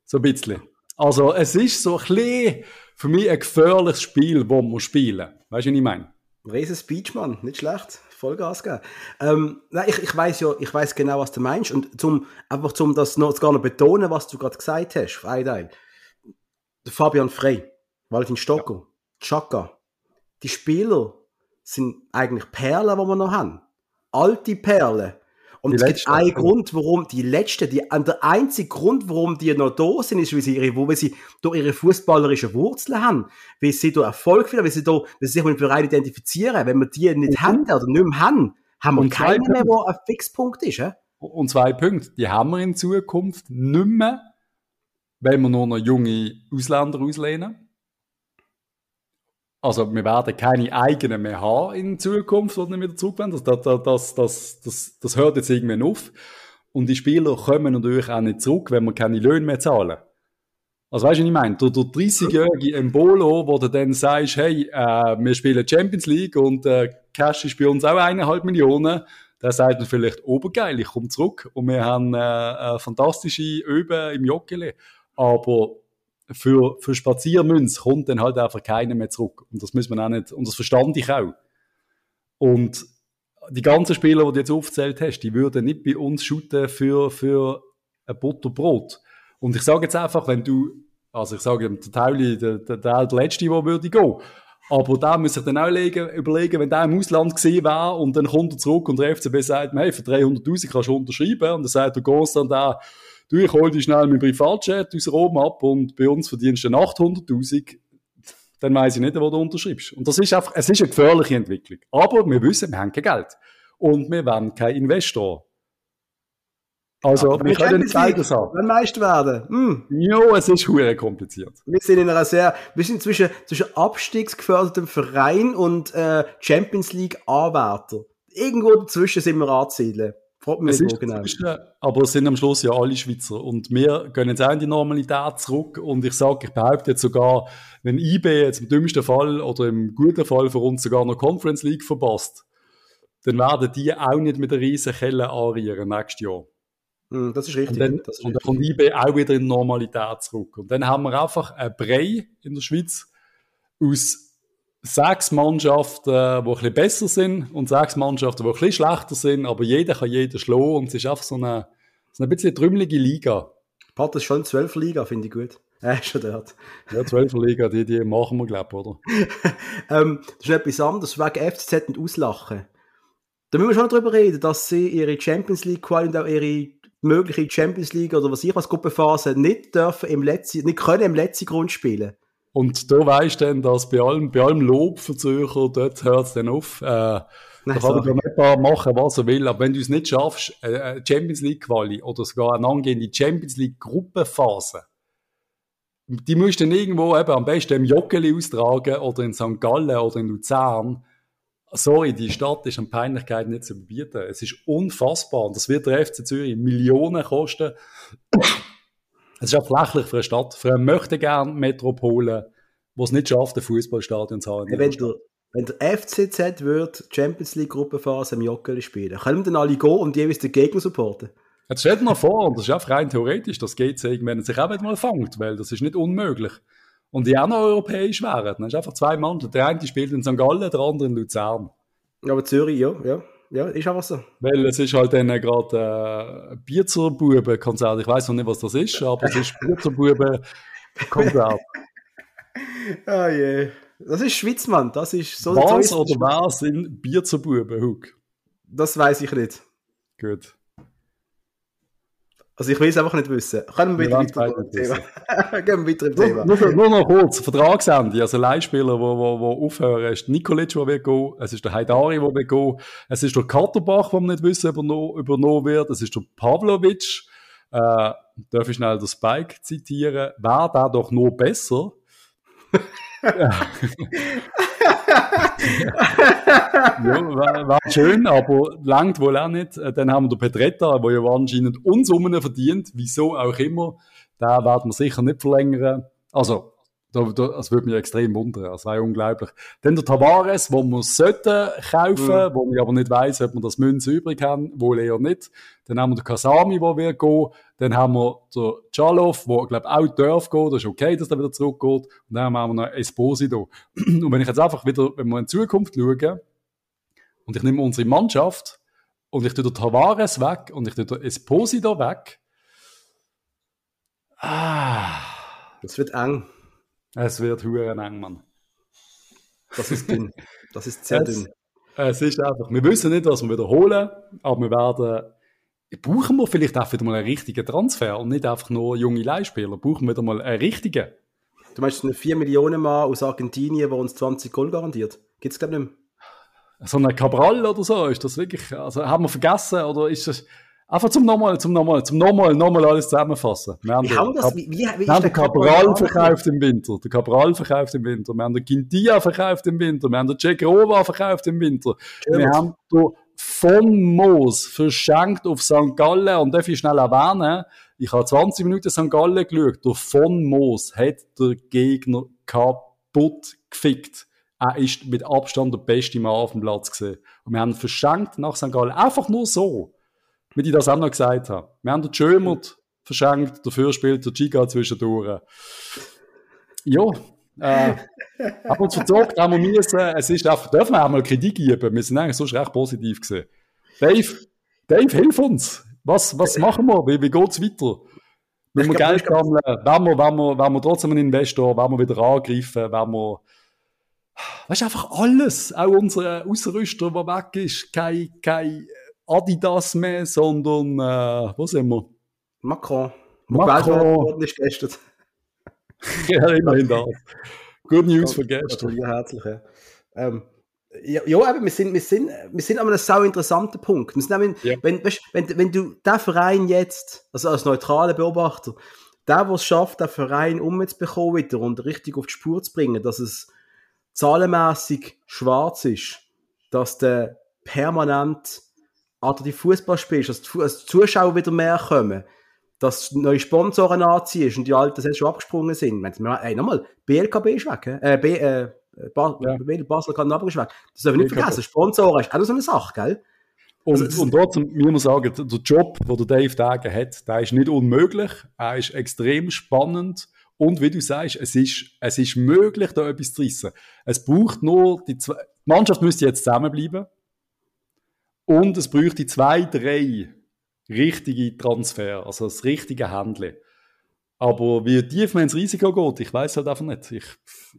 So ein bisschen. Also, es ist so ein bisschen für mich ein gefährliches Spiel, das wir spielen. Weißt du, was ich meine? Riesen Speech, Mann. Nicht schlecht. Vollgas geben. Ähm, ich, ich weiß ja, ich weiß genau, was du meinst. Und zum, einfach zum das noch noch betonen, was du gerade gesagt hast, Freiteil der Fabian Frey, Valentin Stocker, ja. Chaka. Die Spieler sind eigentlich Perlen, die wir noch haben. Alte Perlen. Und die es gibt einen Grund, warum die letzten, die, der einzige Grund, warum die noch da sind, ist, weil sie ihre, weil sie durch ihre fußballerischen Wurzeln haben, weil sie da Erfolg finden, weil sie da, weil sie sich mit dem Verein identifizieren. Wenn wir die nicht mhm. haben oder nicht mehr haben, haben wir keinen mehr, der ein Fixpunkt ist. He? Und zwei Punkte, die haben wir in Zukunft nicht mehr wenn wir nur noch junge Ausländer auslehnen. Also wir werden keine eigenen mehr haben in Zukunft, die nicht wieder zurückwenden. Das, das, das, das, das, hört jetzt irgendwann auf. Und die Spieler kommen natürlich auch nicht zurück, wenn wir keine Löhne mehr zahlen. Also weißt du, was ich meine? Der, der 30-jährige Embolo, wo du dann sagst, hey, äh, wir spielen Champions League und äh, Cash ist bei uns auch eineinhalb Millionen, der sagt dann vielleicht, obergeil, ich komme zurück und wir haben äh, äh, fantastische Öben im Joggeli. Aber für, für Spaziermünz kommt dann halt einfach keiner mehr zurück. Und das muss man auch nicht, und das verstand ich auch. Und die ganzen Spieler, die du jetzt aufgezählt hast, die würden nicht bei uns shooten für, für ein Butterbrot. Und ich sage jetzt einfach, wenn du Also ich sage, der Tauli, der, der, der, Letzte, der würde gehen. Aber da muss ich dann auch legen, überlegen, wenn der im Ausland gesehen wäre und dann kommt er zurück und der FCB sagt, hey, für 300'000 kannst du unterschreiben. Und dann sagt der Constant da, du, ich hol dich schnell mit dem Privatjet aus Rom ab und bei uns verdienst du 800'000. Dann weiss ich nicht, wo du unterschreibst. Und das ist einfach, es ist eine gefährliche Entwicklung. Aber wir wissen, wir haben kein Geld. Und wir werden kein Investor. Also, ja, wir können nicht beides haben. Wenn Meister werden. Hm. Jo, es ist hure kompliziert. Wir sind in einer sehr, wir sind zwischen, zwischen abstiegsgefördertem Verein und äh, Champions League Anwärter. Irgendwo dazwischen sind wir anzusiedeln. Mich nicht genau. Aber es sind am Schluss ja alle Schweizer. Und wir gehen jetzt auch in die Normalität zurück. Und ich sage, ich behaupte jetzt sogar, wenn IB jetzt im dümmsten Fall oder im guten Fall für uns sogar noch Conference League verpasst, dann werden die auch nicht mit der riesen Kelle anrieren nächstes Jahr. Hm, das ist richtig. Und dann, das ist und dann kommt IB auch wieder in Normalität zurück. Und dann haben wir einfach ein Brei in der Schweiz aus sechs Mannschaften, die ein bisschen besser sind und sechs Mannschaften, die ein bisschen schlechter sind, aber jeder kann jeden schlagen und es ist einfach so eine, so eine bisschen trümmelige Liga. Pat, das ist schon zwölf Liga, finde ich gut. Ja, schon dort. Ja, zwölf Liga, die, die machen wir, glaube ich, oder? ähm, das ist etwas anderes, wegen FCZ und Auslachen. Da müssen wir schon darüber reden, dass sie ihre Champions League Quali und auch ihre mögliche Champions League oder was ich als Gruppenphase nicht dürfen im letzten, nicht können im letzten Grund spielen. Und da weisst du dann, dass bei allem, bei allem Lob für Zürcher, dort hört es dann auf. Äh, da kann er nicht machen, was er will, aber wenn du es nicht schaffst, eine Champions League Quali oder sogar eine angehende Champions League Gruppenphase, die musst du dann irgendwo eben am besten im Joggeli austragen oder in St. Gallen oder in Luzern sorry, die Stadt ist an Peinlichkeit nicht zu überbieten. Es ist unfassbar. Und das wird der FC Zürich Millionen kosten. Es ist auch flächlich für eine Stadt, für eine möchte gern Metropole, wo es nicht schafft, ein Fußballstadion zu haben. wenn, der, wenn der FCZ wird Champions League Gruppenphase im Joggeli spielen, können dann alle gehen und jeweils den Gegner supporten? Jetzt stell dir noch vor, und das ist einfach rein theoretisch, dass GC irgendwann sich auch mal fängt, weil das ist nicht unmöglich und die auch noch europäisch wären. Dann hast du einfach zwei Mannschaften. Der eine spielt in St. Gallen, der andere in Luzern. Aber Zürich, ja, ja. Ja, ist einfach so. Weil es ist halt dann gerade äh, Bierzerbuben-Konzert. Ich weiß noch nicht, was das ist, aber es ist Bierzerbuben-Konzert. ah je. Das ist Schweiz, Mann. Das ist so. Was oder wer sind Bierzerbuben, Huck? Das weiß ich nicht. Gut. Also ich will es einfach nicht wissen. Können wir weiter mit dem Thema? Gehen wir weiter im Thema. Nur, nur, noch kurz, Vertragsende, also Leihspieler, die wo, wo, wo aufhören. Es ist Nikolic, der wird gehen, es ist der Haidari, der wird gehen, es ist der Katterbach, der wir nicht wissen, ob er übernommen wird, es ist der Pavlovic, äh, darf ich schnell den Spike zitieren, wäre der doch nur besser. ja, war, war, schön, aber langt wohl auch nicht. Äh, dann haben wir den Petretta, der ja anscheinend Unsummen verdient, wieso auch immer. Da werden wir sicher nicht verlängern. Also, das würde mich extrem wundern. Das wäre unglaublich. Dann der Tavares, wo wir sollten kaufen, mhm. wo ich aber nicht weiss, ob wir das Münze übrig haben, wohl eher nicht. Dann haben wir den Kasami, wo wir gehen. Dann haben wir den Chalov, wo, glaube auch darf gehen. Das ist okay, dass er wieder zurückgeht. Und dann haben wir noch Esposito. Und wenn ich jetzt einfach wieder, wenn wir in Zukunft schauen, und ich nehme unsere Mannschaft, und ich tue den Tavares weg, und ich tue den Esposito weg, ah. Das wird eng. Es wird huren eng, Mann. Das ist dünn. Das ist sehr es, dünn. Es ist einfach, wir wissen nicht, was wir wiederholen, aber wir werden, brauchen wir vielleicht auch wieder mal einen richtigen Transfer und nicht einfach nur junge Leihspieler. Brauchen wir wieder mal einen richtigen. Du meinst einen 4 Millionen Mann aus Argentinien, der uns 20 Goal garantiert? Gibt es, glaube ich, nicht mehr. So ein Cabral oder so, ist das wirklich, also haben wir vergessen oder ist das, Einfach zum nochmal, zum nochmal, zum nochmal, nochmal alles zusammenfassen. Wir haben, wie haben das, wie, wie, wie wir haben den Cabral verkauft im Winter, der Cabral verkauft im Winter, wir haben den Gintia verkauft im Winter, wir haben den Cegrova verkauft im Winter, ja, wir haben den von Moos verschenkt auf St. Gallen und darf ich schnell erwähnen, ich habe 20 Minuten St. Gallen geschaut, der von Moos hat der Gegner kaputt gefickt. Er ist mit Abstand der beste Mann auf dem Platz gesehen. Und wir haben verschenkt nach St. Gallen. Einfach nur so wie ich das auch noch gesagt habe. Wir haben den Schömert verschenkt, dafür spielt der Giga zwischendurch. Ja, äh, haben uns verzockt, haben wir müssen, es ist einfach, dürfen wir auch mal Kritik geben, wir sind eigentlich sonst recht positiv gesehen. Dave, Dave, hilf uns! Was, was machen wir? Wie, wie geht's weiter? Wenn wir Geld sammeln, wenn wir, wenn, wir, wenn wir trotzdem einen Investor, wenn wir wieder angreifen, wenn wir, weißt du, einfach alles, auch unser Ausrüster, der weg ist, kein, kein Adidas mehr, sondern, äh, wo sind wir? Macron. Macron. ist gestern. ja, immerhin das. Good News von gestern. Ja, herzlich. Ähm, ja, ja eben, wir sind, wir sind, wir sind an einem sau interessanten Punkt. Wir sind eben, ja. wenn, weißt, wenn, wenn du den Verein jetzt, also als neutraler Beobachter, der, der es schafft, den Verein umzubekommen wieder und richtig auf die Spur zu bringen, dass es zahlenmäßig schwarz ist, dass der permanent die Fußball spielst, dass die Zuschauer wieder mehr kommen, dass neue Sponsoren anziehst und die alten jetzt schon abgesprungen sind. Hey, nochmal, BLKB ist weg, äh, B, äh, Bas ja. Basel kann weg. Das dürfen wir nicht vergessen. Sponsoren ist auch so eine Sache, gell? Und, also, und trotzdem, muss man sagen, der Job, den der Dave Dagen hat, der ist nicht unmöglich. Er ist extrem spannend. Und wie du sagst, es ist, es ist möglich, da etwas zu reissen. Es braucht nur die zwei, die Mannschaft müsste jetzt zusammenbleiben. Und es bräuchte zwei, drei richtige Transfer, also das richtige Handeln. Aber wie tief man ins Risiko geht, ich weiß halt einfach nicht. Ich,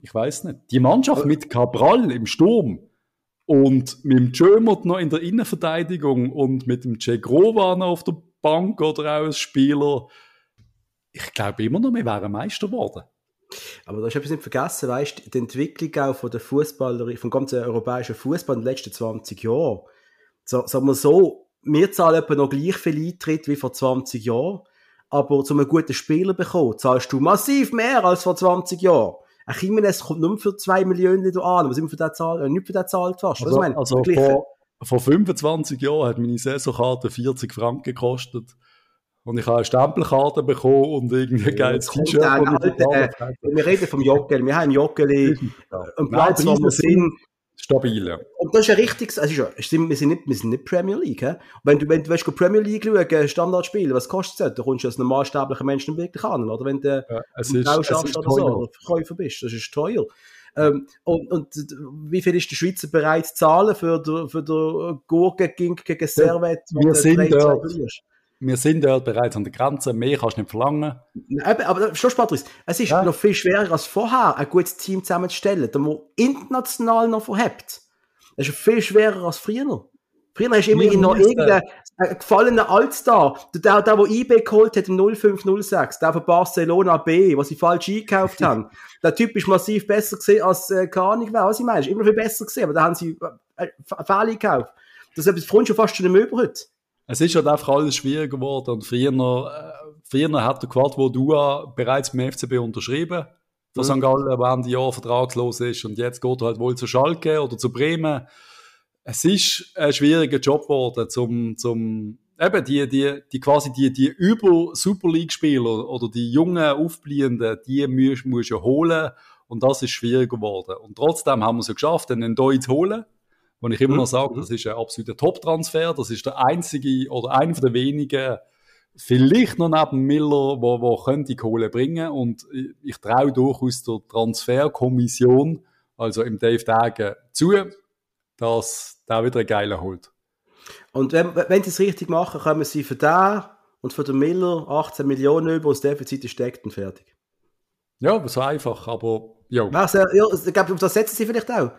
ich weiß nicht. Die Mannschaft mit Cabral im Sturm und mit dem Jömert noch in der Innenverteidigung und mit dem Cegrova noch auf der Bank oder auch als Spieler, ich glaube immer noch, wir wären Meister geworden. Aber du hast etwas nicht vergessen, weißt du, die Entwicklung auch von der Fußballer, vom ganzen europäischen Fußball in den letzten 20 Jahren. So, sagen wir so, wir zahlen etwa noch gleich viel Eintritt wie vor 20 Jahren, aber um einen guten Spieler zu bekommen, zahlst du massiv mehr als vor 20 Jahren. Ein Jimenez kommt nur für 2 Millionen an, was immer für den Zahl, äh, nicht für den zahlt fast. Also, also vor, vor 25 Jahren hat meine Saisonkarte 40 Franken gekostet. Und ich habe eine Stempelkarte bekommen und irgendwie ein geiles T-Shirt. Äh, wir reden vom Jockel. Wir haben Joggeli, einen Platz, wo wir sind, stabil. Ja. Und das ist ja richtig, also wir sind nicht, wir sind nicht Premier League. He? Wenn du, wenn du willst, Premier League schauen, Standardspiel, was kostet das? Da kommst du als normalsterblicher Mensch nicht wirklich an, oder? Wenn du ja, es ist, es ist oder so, oder Verkäufer bist, das ist teuer. Ähm, und, und wie viel ist der Schweizer bereit zu zahlen für den für der Gurke gegen, Servet? Wir sind dort wir sind dort bereits an der Grenze, mehr kannst du nicht verlangen. Aber, aber schon Patrice, es ist ja. noch viel schwerer als vorher, ein gutes Team zusammenzustellen, das man international noch verhebt. Es ist viel schwerer als früher. Früher hast du immer noch irgendeinen gefallenen Altstar, der, der, der, eBay geholt hat im 0506, der von Barcelona B, was sie falsch eingekauft haben. Der Typ ist massiv besser gesehen als, äh, Ahnung wer, was ich meine. Ist immer viel besser gesehen, aber da haben sie äh, Fehler gekauft. Das ist etwas schon fast schon nicht mehr über heute es ist halt einfach alles schwieriger geworden. Und früher, äh, früher hat der Quad Vodua bereits beim FCB unterschrieben, dass mhm. St. Gallen während Jahr vertragslos ist. Und jetzt geht er halt wohl zu Schalke oder zu Bremen. Es ist ein schwieriger Job geworden, zum, zum, eben die, die, die quasi die, die über Super League Spieler oder die jungen Aufbliehenden, die musst, musst du holen. Und das ist schwieriger geworden. Und trotzdem haben wir es ja geschafft, einen Doi zu holen. Und ich immer noch mhm. sage, das ist ein absoluter Top-Transfer. Das ist der einzige oder einer der wenigen, vielleicht noch neben Miller, wo, wo könnte die Kohle bringen. Und ich, ich traue durchaus der Transferkommission, also im Dave Dagen, zu, dass der wieder einen geilen holt. Und wenn, wenn sie es richtig machen, kommen sie für den und für den Miller 18 Millionen über, das Defizit ist steckt und fertig. Ja, so einfach, aber ja. Was, ja, ich glaube, das setzen sie vielleicht auch.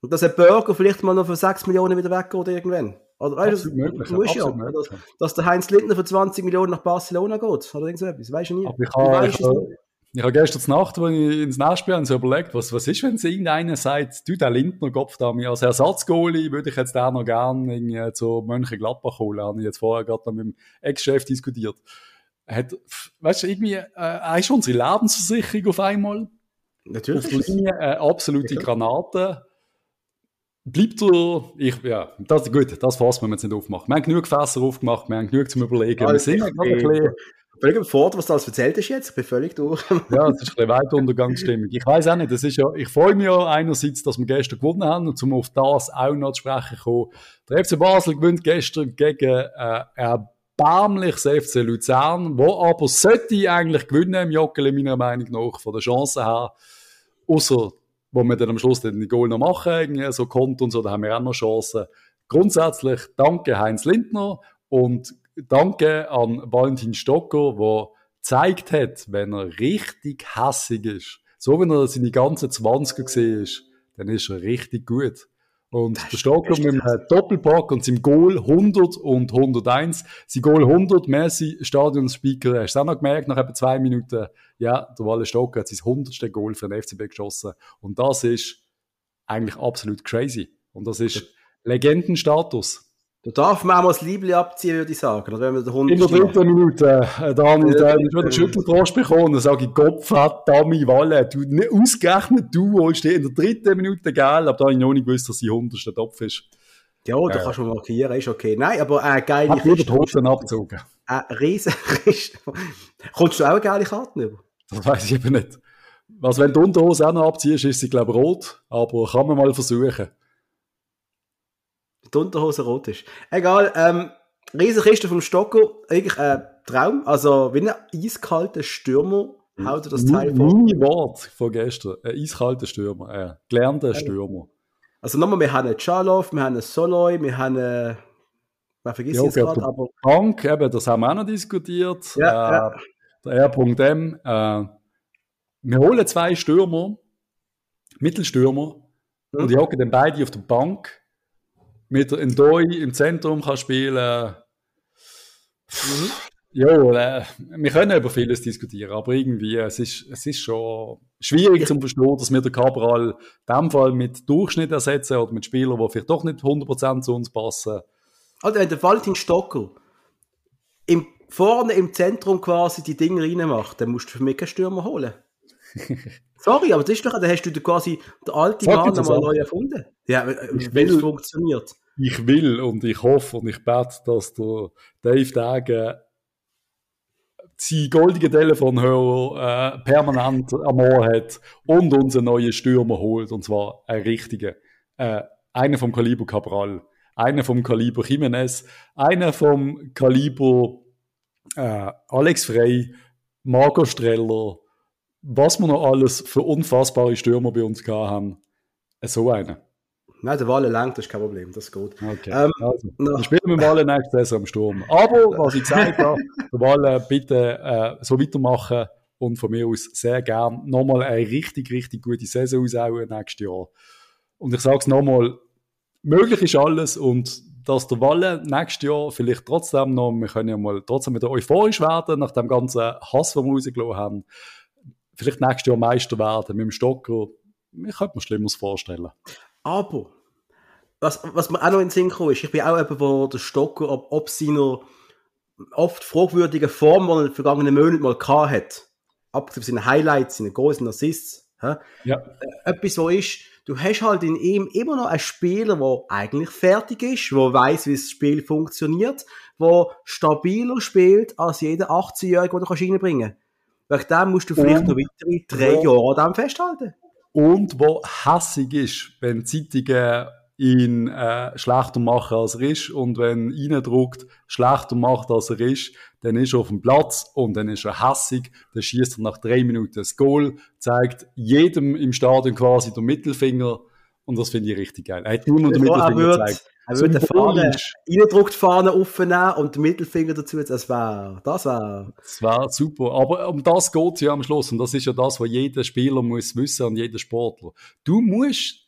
Und dass ein Burger vielleicht mal noch für 6 Millionen wieder weggeht irgendwann. Oder weißt du, das muss ja. Dass, dass, der Heinz Lindner für 20 Millionen nach Barcelona geht. Oder irgend so etwas. Weißt du nie. Aber ich habe, ich, habe, ich habe gestern Nacht, als ich ins Nachspiel habe, so überlegt, was, was ist, wenn es irgendeiner sagt, du, der Lindner Kopf da mir als Ersatzgoalie würde ich jetzt da noch gerne zu Mönchengladbach holen. Habe ich jetzt vorher gerade mit dem Ex-Chef diskutiert. Hat, weißt du, irgendwie, äh, ist unsere Lebensversicherung auf einmal. Natürlich. Auf Linie, äh, absolute Granate bleibt er, ich, ja, das gut, das Fass müssen wir jetzt nicht aufmachen. Wir haben genug Fässer aufgemacht, wir haben genug zum Überlegen. Wir sind gerade ein bisschen... Völlig überfordert, was du alles erzählt hast jetzt. Ich bin völlig durch. ja, das ist ein bisschen Weltuntergangsstimmung. Ich weiß auch nicht, das ist ja, ich freue mich ja einerseits, dass wir gestern gewonnen haben und zum auf das auch noch zu sprechen kommen. Der FC Basel gewinnt gestern gegen äh, erbärmliches FC Luzern, wo aber sollte eigentlich gewinnen im Joggeli, meiner Meinung nach, von der Chance her. Außer wo wir dann am Schluss den Goal noch machen, irgendwie so kommt und so, da haben wir auch noch Chancen. Grundsätzlich danke Heinz Lindner und danke an Valentin Stocker, der gezeigt hat, wenn er richtig hässig ist, so wenn er seine ganzen 20er gesehen ist, dann ist er richtig gut. Und der Stocker mit einem Doppelpack und seinem Goal 100 und 101. Sein Goal 100, Messi, Stadionspeaker, hast du auch noch gemerkt, nach etwa zwei Minuten, ja, der Walle Stocker hat sein 100. Goal für den FCB geschossen. Und das ist eigentlich absolut crazy. Und das ist Legendenstatus. Da darf man auch mal das Liebling abziehen, würde ich sagen. Oder wenn man den in der dritten Minute, äh, dann und dann, ich den Schüttelfrost bekommen, dann sage ich, Kopf hat Dami Walle. Du, nicht ausgerechnet du holst in der dritten Minute gel, aber da habe ich noch nicht gewusst, dass sie 100. Topf ist. Ja, da äh, kannst du markieren, ist okay. Nein, aber äh, geile Hat lieber die Hosen abgezogen. Äh, riesen Kommst du auch eine geile Karte über? Das weiß ich eben nicht. Was, wenn du die Unterhose auch noch abziehst, ist sie, glaube ich, rot, aber kann man mal versuchen die Unterhose rot ist. Egal, ähm, Riesenkiste vom Stocko, eigentlich ein Traum. Also, wie ein eiskalter Stürmer haut er das Teil vor. Mein Wort von gestern, ein eiskalter Stürmer, äh, gelernter Stürmer. Also nochmal, wir haben einen Chalov, wir haben einen Soloy, wir haben einen, man vergisst ja, jetzt gerade, aber... Bank, eben, das haben wir auch noch diskutiert. Ja, äh, ja. Der R.M. Äh, wir holen zwei Stürmer, Mittelstürmer, hm. und hocken dann beide auf der Bank mit der Endoi im Zentrum kann spielen. Mhm. Ja, äh, wir können über vieles diskutieren, aber irgendwie, es ist, es ist schon schwierig zu verstehen, dass wir den Cabral in dem Fall mit Durchschnitt ersetzen oder mit Spielern, die vielleicht doch nicht 100% zu uns passen. Also, wenn der Valentin Stocker im, vorne im Zentrum quasi die Dinge reinmacht, dann musst du für mich keinen Stürmer holen. Sorry, aber das ist doch, dann hast du quasi den alten Mann nochmal neu erfunden. Ja, wenn es funktioniert. Ich will und ich hoffe und ich bete, dass der Dave Dage sein goldige Telefonhörer äh, permanent am Ohr hat und uns einen neuen Stürmer holt, und zwar einen richtigen. Äh, einen vom Kaliber Cabral, einen vom Kaliber Jimenez, einen vom Kaliber äh, Alex Frey, Marco Streller, was wir noch alles für unfassbare Stürmer bei uns gehabt haben, so einen. Nein, der Walle lenkt, das ist kein Problem, das ist gut. Okay. Ähm, also, dann spielen wir Walle nächste Saison am Sturm. Aber, was ich gesagt habe, der Walle bitte äh, so weitermachen und von mir aus sehr gern nochmal eine richtig, richtig gute Saison aushauen nächstes Jahr. Und ich sage es nochmal, möglich ist alles und dass der Walle nächstes Jahr vielleicht trotzdem noch, wir können ja mal trotzdem wieder euphorisch werden nach dem ganzen Hass, den wir rausgelassen haben, vielleicht nächstes Jahr Meister werden mit dem Stocker. Ich könnte mir Schlimmeres vorstellen. Aber, was, was mir auch noch in den Sinn kam, ist, ich bin auch jemand, der Stocker, ob, ob seiner oft fragwürdigen Form, die er in den vergangenen Monaten mal gehabt hat, abgesehen von seinen Highlights, seinen großen Assists, ja. Äh, etwas, wo ist, du hast halt in ihm immer noch einen Spieler, der eigentlich fertig ist, der weiß, wie das Spiel funktioniert, der stabiler spielt als jeder 18-Jährige, den du reinbringen kannst. Wegen dem musst du vielleicht und, noch weitere drei Jahre an dem festhalten. Und wo hässig ist, wenn Zeitungen ihn äh, schlechter machen, als er ist. Und wenn druckt, schlechter macht, als er ist, dann ist er auf dem Platz und dann ist er hässig. Dann schießt er nach drei Minuten das Goal, zeigt jedem im Stadion quasi den Mittelfinger. Und das finde ich richtig geil. Er hat nur noch den Mittelfinger gezeigt. Er würde Fahne, reindruckt Fahne aufnehmen und den Mittelfinger dazu, das wäre, das wäre. Das wäre super. Aber um das geht es ja am Schluss. Und das ist ja das, was jeder Spieler muss wissen und jeder Sportler. Du musst,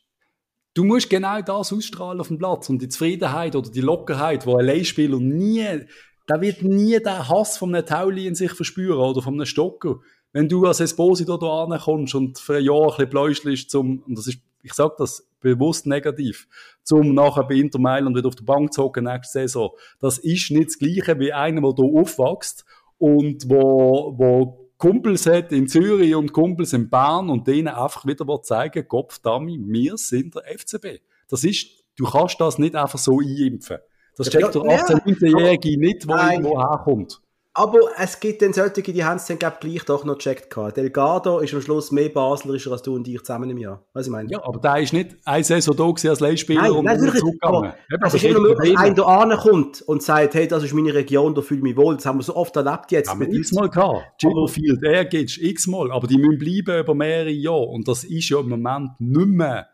du musst genau das ausstrahlen auf dem Platz. Und die Zufriedenheit oder die Lockerheit, wo ein Leihspieler nie, da wird nie der Hass von einem Tauli in sich verspüren oder von einem Stocker. Wenn du als Esposito da ankommst und für ein Jahr ein bisschen bläuschst zum, und das ist, ich sag das bewusst negativ, zum nachher bei Inter Mailand wieder auf der Bank zu hocken nächste Saison. Das ist nicht das Gleiche wie einer, der hier aufwächst und wo, wo Kumpels hat in Zürich und Kumpels in Bern und denen einfach wieder zeigen, Kopf, Dummy, wir sind der FCB. Das ist, du kannst das nicht einfach so einimpfen. Das checkt der 18-, 19-Jährige nicht, wo irgendwo herkommt. Aber es gibt dann solche, die haben es dann glaub, gleich doch noch gecheckt gehabt. Delgado ist am Schluss mehr Baslerischer als du und ich zusammen im Jahr. Was ich meine? Ja, aber der ist nicht ein Saison da als Leihspieler nein, und nein, dann zurückgegangen. Es ist immer möglich, einer da ankommt und sagt, hey, das ist meine Region, da fühle ich mich wohl. Das haben wir so oft erlebt jetzt. Haben wir x-mal gehabt. Chipperfield, er geht x-mal. Aber die müssen bleiben über mehrere Jahre. Und das ist ja im Moment nicht mehr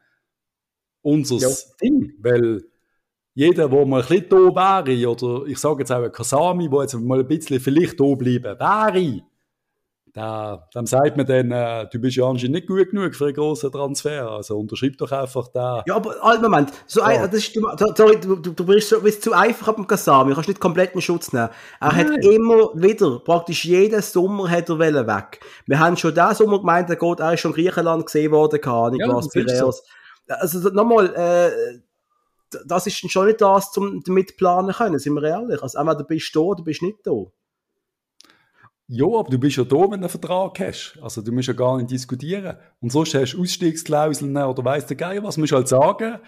unser ja. Ding. Weil jeder, der mal ein bisschen da wäre, oder ich sage jetzt auch ein Kasami, der jetzt mal ein bisschen vielleicht da bleiben wäre, da, dann sagt man dann, äh, du bist ja anscheinend nicht gut genug für einen grossen Transfer. Also unterschreib doch einfach da. Ja, aber halt, Moment, so ja. ein, das ist, sorry, du, du, du bist, so, bist zu einfach ab dem Kasami, du kannst nicht komplett in Schutz nehmen. Er Nein. hat immer wieder, praktisch jeden Sommer hat er weg. Wir haben schon diesen Sommer gemeint, er geht, er ist schon in Griechenland gesehen worden, keine Ahnung, ja, was, Piraeus. So. Also nochmal, äh, das ist schon nicht das, um damit planen können, sind wir ehrlich. Also entweder bist du da oder bist nicht da. Ja, aber du bist ja da, wenn du einen Vertrag hast. Also du musst ja gar nicht diskutieren. Und sonst hast du Ausstiegsklauseln oder weiss der Geier was. Du musst halt sagen,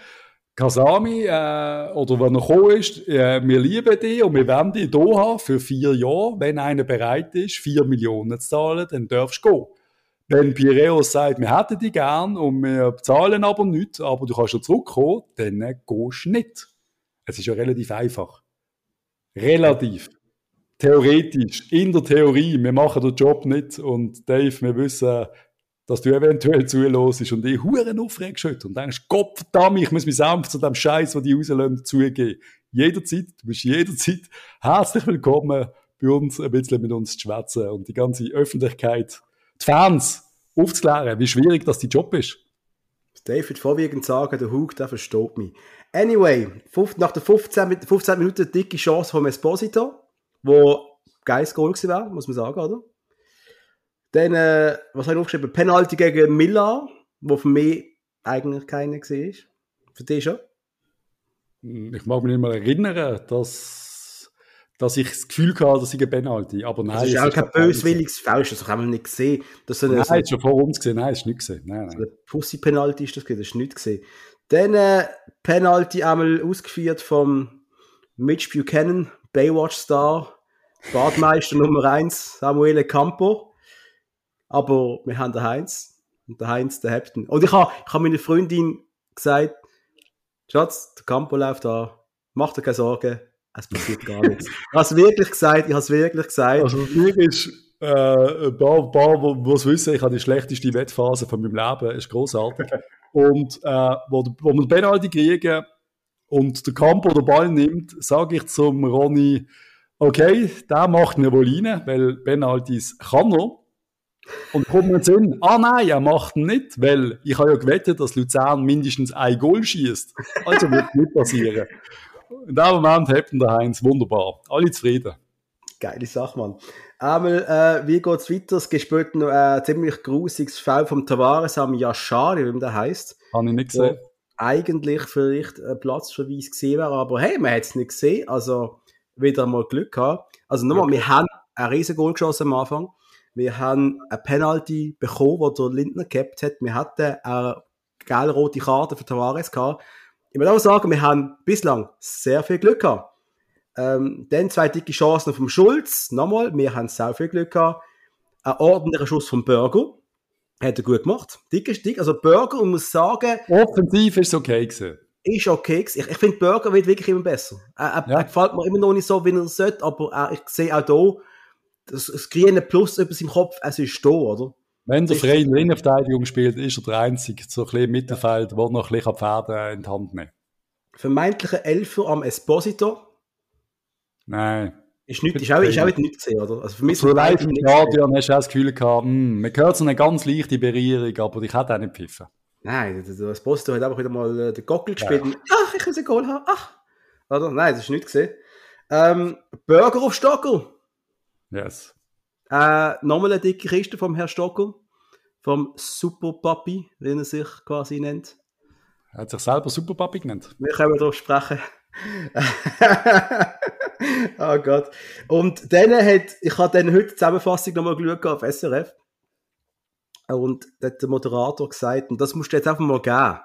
Kasami, äh, oder wenn er gekommen ist, äh, wir lieben dich und wir werden dich hier haben für vier Jahre. Wenn einer bereit ist, vier Millionen zu zahlen, dann darfst du gehen. Wenn Piraeus sagt, wir hätten dich gern und wir zahlen aber nichts, aber du kannst ja zurückkommen, dann gehst du nicht. Es ist ja relativ einfach. Relativ theoretisch, in der Theorie, wir machen den Job nicht und Dave, wir wissen, dass du eventuell zuhörst und dich Huren aufregst und denkst, Gott verdammt, ich muss mich sanft zu dem Scheiß, den die rauslösen, zugeben. Jederzeit, du bist jederzeit herzlich willkommen bei uns, ein bisschen mit uns zu schwätzen und die ganze Öffentlichkeit, die Fans, aufzuklären, wie schwierig das dein Job ist. David vorwiegend sagen, der Hug, der versteht mich. Anyway, nach der 15, 15 Minuten dicke Chance vom Esposito wo geiles Goal war, muss man sagen, oder? Dann, äh, was habe ich aufgeschrieben? Penalty gegen Miller, wo für mich eigentlich keiner war. Für dich schon? Ich mag mich nicht mehr erinnern, dass, dass ich das Gefühl hatte, dass ich ein Penalty aber nein. Das ist auch kein böswilliges Foul, das haben wir nicht gesehen. Das nein, so, schon vor uns gesehen, nein, das ist nicht gesehen. Nein, nein. Pussy-Penalty ist das gesehen, das ist nicht gesehen. Dann äh, Penalty einmal ausgeführt vom Mitch Buchanan, Baywatch-Star, Badmeister Nummer 1, Samuele Campo. Aber wir haben den Heinz. Und der Heinz, der Captain. Und ich habe ich hab meiner Freundin gesagt, Schatz, der Campo läuft da. Mach dir keine Sorgen. Es passiert gar nichts. Ich habe es wirklich gesagt. Ich habe es wirklich gesagt. Also, mir ist, äh, ein paar, paar die es wissen, ich habe die schlechteste Wettphase von meinem Leben. ist großartig. Und, äh, wo, wo wir Penalty kriegen, und der Campo den Ball nimmt, sage ich zum Ronny, okay, der macht mir wohl rein, weil Penalties kann er. Und kommt mir Sinn, ah nein, er macht ihn nicht, weil ich habe ja gewettet, dass Luzern mindestens ein Goal schießt. Also wird nicht passieren. In dem Moment hat der Heinz wunderbar. Alle zufrieden. Geile Sache, Mann. Einmal, äh, wie geht's weiter? Es gibt noch ein ziemlich grusiges Fall vom Tavares am Yashari, wie der heißt. Habe ich nicht gesehen eigentlich vielleicht ein Platzverweis gesehen wäre, aber hey, man hat es nicht gesehen, also wieder mal Glück gehabt. Also nochmal, okay. wir haben ein riesen Goal geschossen am Anfang. Wir haben eine Penalty bekommen, wo der Lindner gehabt hat. Wir hatten eine gelb-rote Karte für Tavares gehabt. Ich muss auch sagen, wir haben bislang sehr viel Glück gehabt. Ähm, dann zwei dicke Chancen vom Schulz. Nochmal, wir haben sehr viel Glück gehabt. Ein ordentlicher Schuss vom Burger. Hat er gut gemacht. Dick ist dick. Also Burger, und muss sagen... Offensiv ist es okay gewesen. Ist okay gewesen. Ich, ich finde, Burger wird wirklich immer besser. Er, er, ja. er, gefällt mir immer noch nicht so, wie er sollte, aber er, ich sehe auch hier, das, das grüne Plus über seinem Kopf, es ist da, oder? Wenn der freie Innenverteidigung spielt, ist er der Einzige, so ein im Mittelfeld, der noch ein bisschen Pferde in die Hand nehmen Vermeintlicher Elfer am Esposito? Nein. Ist, nicht, ist, auch, ist auch nicht gesehen, oder? Also für mich so live im Stadion hast du auch das Gefühl gehabt, mh, hm, man hört so eine ganz leichte Berührung, aber ich hätte auch nicht pfiffen. Nein, das Posto hat einfach wieder mal äh, den Gockel gespielt. Ja. Ach, ich muss ein Goal haben. Ach. Oder? Nein, das ist nicht gesehen. Ähm, Burger auf Stockel. Yes. Äh, nochmal eine dicke Kiste vom Herrn Stockel. Vom Super Papi, wie er sich quasi nennt. Er hat sich selber Super Papi genannt. Wir können darüber sprechen. oh Gott. Und dann hat, ich habe dann heute die Zusammenfassung nochmal geschaut auf SRF. Und da hat der Moderator gesagt, und das musst du jetzt einfach mal geben.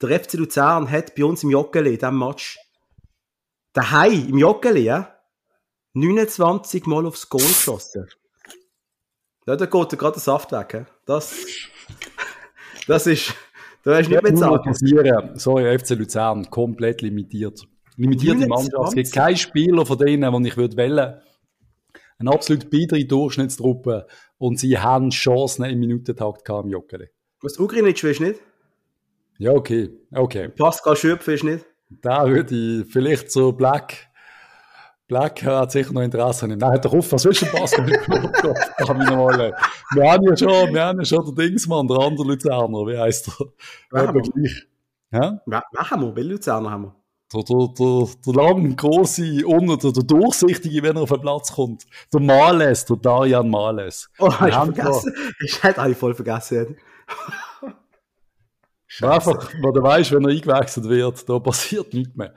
Der FC Luzern hat bei uns im Joggeli, in diesem Match, daheim im Joggeli, ja, 29 Mal aufs Goal geschossen. Ja, da geht gerade der Saft weg. He? Das, das ist, da hast du nicht mehr zu Sorry, FC Luzern, komplett limitiert limitierte Mannschaft. Es gibt keinen Spieler von denen, den ich würde wählen Eine absolut biedere Durchschnittstruppe und sie haben Chancen im Minutentakt im Joggeli. Was Ugrinic ist nicht? Ja, okay. okay. Pascal Schöpf ist nicht? Da würde ich vielleicht so Black, Black hat sicher noch Interesse. Nein, doch auf, was willst du denn Basketball? kann ich noch mal Wir haben ja schon, wir haben ja schon den Dingsmann, der andere Luzerner, wie heisst der? Haben wir? Ja? Wer haben wir? Welche Luzerner haben wir? Der, der, der, der lange, große, der, der durchsichtige, wenn er auf den Platz kommt. Der Males, der Darian Males. Oh, ich vergessen. Ich hätte eigentlich voll vergessen. Einfach, wo du weißt, wenn er eingewechselt wird, da passiert nichts mehr.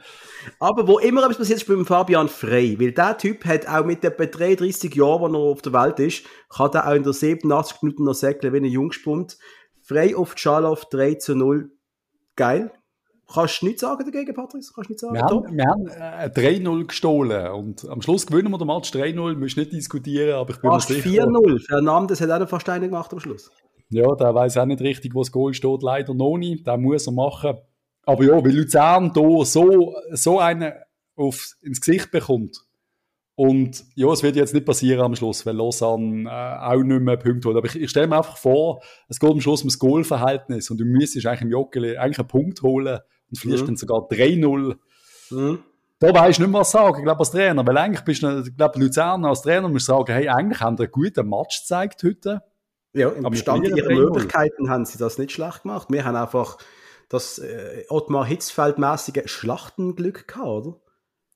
Aber wo immer etwas passiert, ist beim Fabian Frey. Weil der Typ hat auch mit etwa 33 Jahren, wo er auf der Welt ist, kann er auch in der 87 Minuten noch säckeln, wenn er Jungspund. Frey auf Tschalow 3 zu 0. Geil. Kannst du nichts sagen dagegen, Patrice? Kannst du nichts sagen? Wir haben, wir haben äh, 3-0 gestohlen und am Schluss gewinnen wir den Match 3-0. Müssen nicht diskutieren, aber ich bin fast 4-0. Fernandes hat auch noch fast einen gemacht am Schluss. Ja, der weiß auch nicht richtig, wo das Goal steht. Leider noch nicht. Den muss er machen. Aber ja, weil Luzern hier so, so einen auf, ins Gesicht bekommt. Und ja, es wird jetzt nicht passieren am Schluss, weil Lausanne äh, auch nicht mehr Punkte holt. Aber ich, ich stelle mir einfach vor, es geht am Schluss um das Goalverhältnis und du müsstest eigentlich im Joggeli eigentlich einen Punkt holen und verlierst mhm. dann sogar 3-0. Mhm. Da weißt du nicht mehr, was sagen, ich glaube, als Trainer. Weil eigentlich bist du, ich glaube, Luzern als Trainer musst sagen, hey, eigentlich haben wir einen guten Match gezeigt heute. Ja, im Bestand ihrer Möglichkeiten haben sie das nicht schlecht gemacht. Wir haben einfach das äh, Ottmar Hitzfeld-mäßige Schlachtenglück gehabt, oder?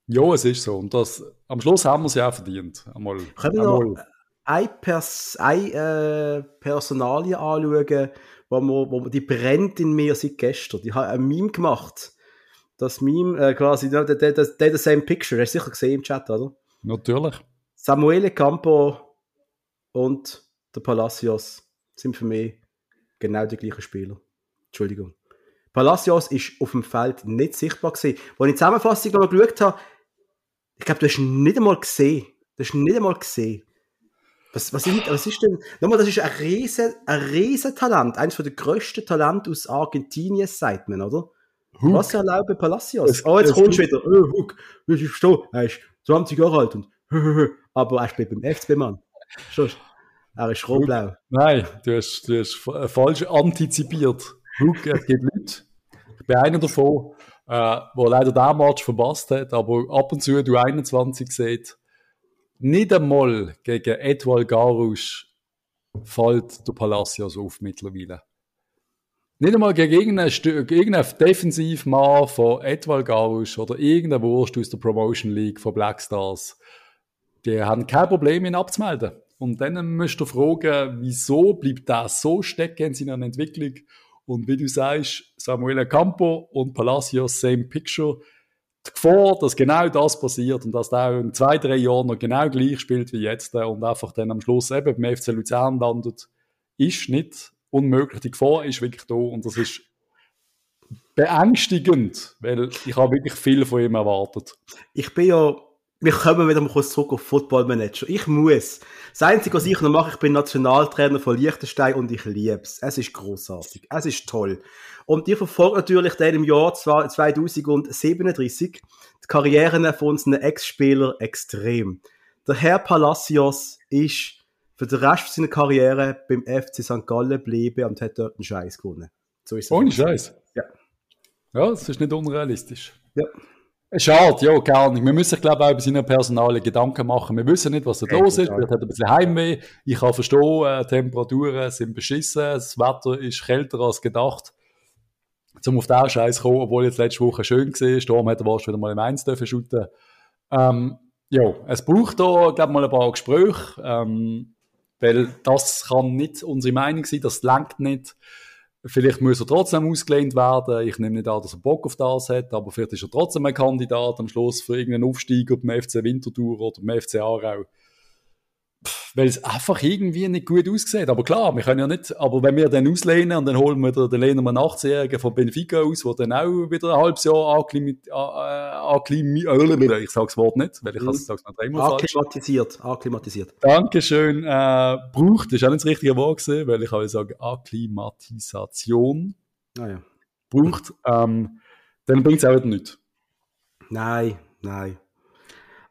Ja, es ist so. Und das, am Schluss haben wir sie auch verdient. Einmal, Können wir noch eine, Pers eine äh, Personalie anschauen, wo, man, wo man, die brennt in mir seit gestern. Die hat ein Meme gemacht. Das Meme, äh, quasi, der, der, der same picture. Hast du sicher gesehen im Chat, oder? Natürlich. Samuele Campo und der Palacios sind für mich genau die gleichen Spieler. Entschuldigung. Palacios ist auf dem Feld nicht sichtbar gewesen. Als ich die Zusammenfassung noch geschaut habe, ich glaube, du hast ihn nicht einmal gesehen. Du hast ihn nicht einmal gesehen. Was, was, ist, was ist denn? Nochmal, das ist ein riesen, ein riesen Talent. Eines der grössten Talente aus Argentinien, sagt man, oder? Hook. Was erlaubt Palacios? oh, jetzt kommst du wieder. Oh, Hook. Ich verstehe. Er ist 20 Jahre alt und, aber er spielt beim FCB, Mann. Er ist rot-blau. Nein, du hast, du hast falsch antizipiert. Hook, es gibt Leute. Ich bin einer davon, äh, der leider den Match verpasst hat, aber ab und zu, du 21 seht, nicht einmal gegen Edwald Garusch fällt der Palacios auf mittlerweile. Nicht einmal gegen irgendeinen, irgendeinen Defensivmann von Edwald Garusch oder irgendeinen Wurst aus der Promotion League von Black Stars. Die haben kein Problem, ihn abzumelden. Und dann müsst du fragen, wieso bleibt das so stecken in seiner Entwicklung? Und wie du sagst, Samuel Campo und Palacios, same picture. Die Gefahr, dass genau das passiert und dass der in zwei, drei Jahren noch genau gleich spielt wie jetzt und einfach dann am Schluss eben beim FC Luzern landet, ist nicht unmöglich. Die Gefahr ist wirklich da und das ist beängstigend, weil ich habe wirklich viel von ihm erwartet. Ich bin ja wir kommen wieder mal kurz zurück auf Football Manager. Ich muss. Das Einzige, was ich noch mache, ich bin Nationaltrainer von Liechtenstein und ich liebe es. Es ist großartig. Es ist toll. Und ihr verfolgt natürlich dann im Jahr 2037 die Karrieren von unseren Ex-Spielern extrem. Der Herr Palacios ist für den Rest seiner Karriere beim FC St. Gallen geblieben und hat dort einen Scheiß gewonnen. So ist es. Ohne Scheiß? Ja. Ja, das ist nicht unrealistisch. Ja. Schade, ja, gar nicht. Wir müssen, glaube ich, auch über seine Personale Gedanken machen. Wir wissen nicht, was da los ist. Vielleicht hat er ein bisschen Heimweh. Ich kann verstehen, äh, Temperaturen sind beschissen. Das Wetter ist kälter als gedacht. Zum auf den Scheiß zu kommen, obwohl jetzt letzte Woche schön war. Sturm hätte wahrscheinlich wieder mal im Eins dürfen shooten. Ähm, ja, es braucht da, glaube ich, mal ein paar Gespräche. Ähm, weil das kann nicht unsere Meinung sein. Das lenkt nicht. Vielleicht muss er trotzdem ausgelehnt werden. Ich nehme nicht an, dass er Bock auf das hat, aber vielleicht ist er trotzdem ein Kandidat am Schluss für irgendeinen Aufstieg beim FC Winterthur oder beim FC Aarau weil es einfach irgendwie nicht gut aussieht. Aber klar, wir können ja nicht, aber wenn wir dann auslehnen und dann holen wir den, lehnen wir einen 18-Jährigen von Benfica aus, der dann auch wieder ein halbes Jahr akklimatiert, äh, ich sage das Wort nicht, weil ich mhm. sage es noch dreimal Akklimatisiert, akklimatisiert. Dankeschön, äh, braucht, ist auch nicht das richtige Wort gewesen, weil ich habe sagen, Akklimatisation. Ah, ja. Braucht, ähm, dann bringt es auch wieder nichts. Nein, nein.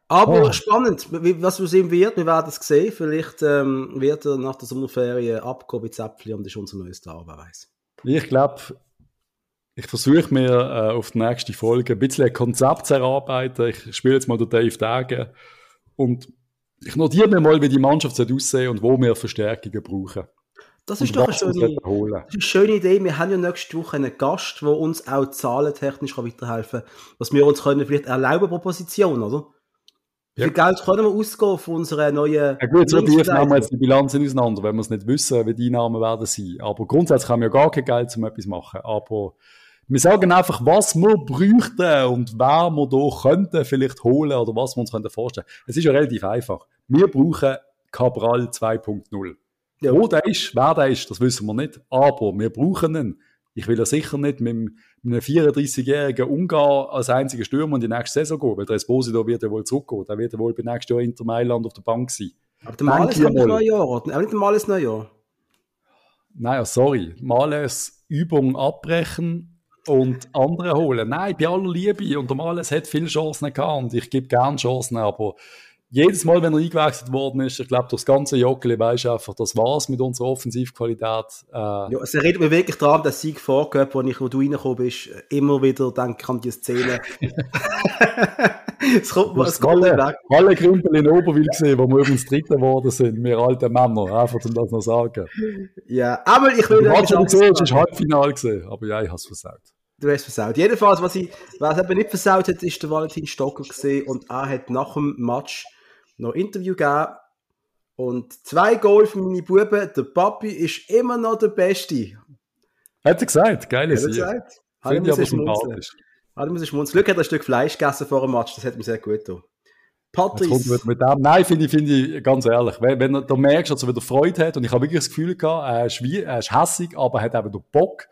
Aber oh. spannend, was ihm wird, wir werden es sehen. Vielleicht ähm, wird er nach der Sommerferien abgehoben Zäpfli und ist unser neues Star, wer weiß. Ich glaube, ich versuche mir äh, auf die nächste Folge ein bisschen ein Konzept zu erarbeiten. Ich spiele jetzt mal den Dave Dage und ich notiere mir mal, wie die Mannschaft aussehen und wo wir Verstärkungen brauchen. Das ist doch eine schöne, eine schöne Idee. Wir haben ja nächste Woche einen Gast, der uns auch zahlentechnisch weiterhelfen kann. Was wir uns können vielleicht erlauben pro Position, oder? Wie viel Geld können wir ausgeben für unsere neuen Ja gut, so tief nehmen wir jetzt die Bilanzen auseinander, wenn wir es nicht wissen, wie die Einnahmen werden sein. Aber grundsätzlich haben wir ja gar kein Geld, um etwas zu machen. Aber wir sagen einfach, was wir bräuchten und wer wir hier könnten vielleicht holen oder was wir uns könnten vorstellen. Es ist ja relativ einfach. Wir brauchen Cabral 2.0. Ja. Wo der ist, wer der ist, das wissen wir nicht. Aber wir brauchen ihn. Ich will ja sicher nicht mit einem 34-jährigen Ungar als einziger Stürmer in die nächste Saison gehen, weil der Esposito wird ja wohl zurückgehen. Der wird ja wohl bei nächstes Jahr Inter Mailand auf der Bank sein. Aber der Males ein Neujahr, oder? Auch nicht der Males Neujahr. Naja, sorry. Males Übung abbrechen und andere holen. Nein, bei aller Liebe. Und der Males hat viele Chancen gehabt und ich gebe gerne Chancen, aber jedes Mal, wenn er eingewechselt worden ist, ich glaube, das ganze Joggeli weiß einfach, das war's mit unserer Offensivqualität. Äh, ja, es erinnert mich wirklich daran, dass Sieg vorgehört, wo ich, wo du reingekommen bist, immer wieder denke ich an die Szene. es kommt, es kommt alle, weg. Alle Krümpel in Oberwil gesehen, wo wir übrigens Dritte geworden sind, wir alten Männer, einfach um das noch sagen. Ja, aber ich will... Du hast schon gesehen, es ist Halbfinale gesehen, aber ja, ich habe es versaut. Du hast versaut. Jedenfalls, was ich, was eben nicht versaut hat, ist der Valentin Stocker gesehen und er hat nach dem Match noch Interview gegeben. Und zwei Goal für meine Buben. Der Papi ist immer noch der Beste. Hat er gesagt? Geile Hat er gesagt? Finde ich aber sympathisch. Hat er schmunzeln. Glück hat er ein Stück Fleisch gegessen vor dem Match. Das hat mir sehr gut getan. Patrice. Mit dem. Nein, finde ich, finde ich, ganz ehrlich, wenn, wenn du merkst, dass er wieder Freude hat, und ich habe wirklich das Gefühl gehabt, er ist, wie, er ist hässig, aber er hat eben Bock.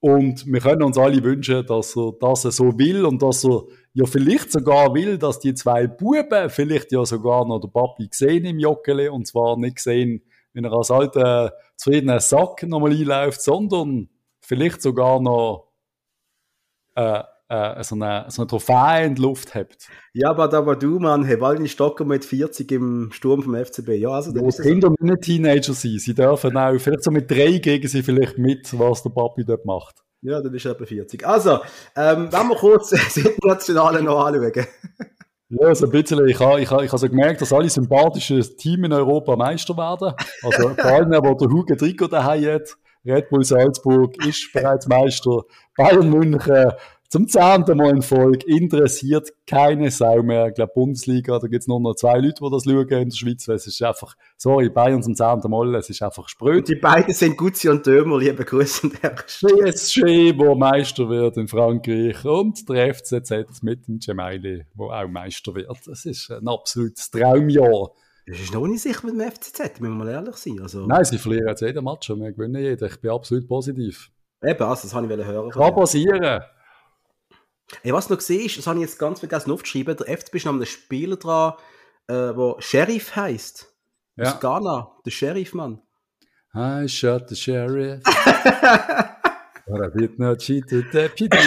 Und wir können uns alle wünschen, dass er, dass er so will und dass er ja vielleicht sogar will, dass die zwei Buben vielleicht ja sogar noch der Papi gesehen im Joggeli und zwar nicht gesehen, wenn er als alter zufriedener Sack nochmal einläuft, sondern vielleicht sogar noch äh, äh, so, eine, so eine Trophäe in die Luft habt. Ja, aber da war du, Mann, hey, Walden Stocker mit 40 im Sturm vom FCB. Ja, also ja, Kinder müssen nicht Teenager sein. Sie dürfen auch, vielleicht so mit drei gegen sie vielleicht mit, was der Papi dort macht. Ja, dann ist er etwa 40. Also, ähm, wenn wir kurz das Internationale noch anschauen. Ja, so also ein bisschen. Ich habe ich ha, ich ha so gemerkt, dass alle sympathischen Teams in Europa Meister werden. Also, vor allem, wo der Hugo Trikot daheim hat. Red Bull Salzburg ist bereits Meister. Bayern München zum zehnten Mal in Folge interessiert keine Sau mehr. Ich glaube, Bundesliga, da gibt es nur noch zwei Leute, die das schauen in der Schweiz. Es ist einfach, sorry, Bayern zum zehnten Mal, es ist einfach spröd. Die beiden sind Gutzi und Dömer, liebe Grüße und PSG, wo Meister wird in Frankreich und der FCZ mit dem Gemaili, wo auch Meister wird. Das ist ein absolutes Traumjahr. Das ist noch nicht sicher mit dem FCZ, müssen wir mal ehrlich sein. Also... Nein, sie verlieren jetzt jeden Match und wir gewinnen jeden. Ich bin absolut positiv. Eben, also das wollte ich hören. Kann passieren. Hey, was noch gesehen ist, das habe ich jetzt ganz vergessen aufzuschreiben, der FCB ist noch ein Spieler dran, äh, der Sheriff heisst. Ja. Aus Ghana, der Sheriff, Mann. I shot the Sheriff. But I did not cheat the deputy.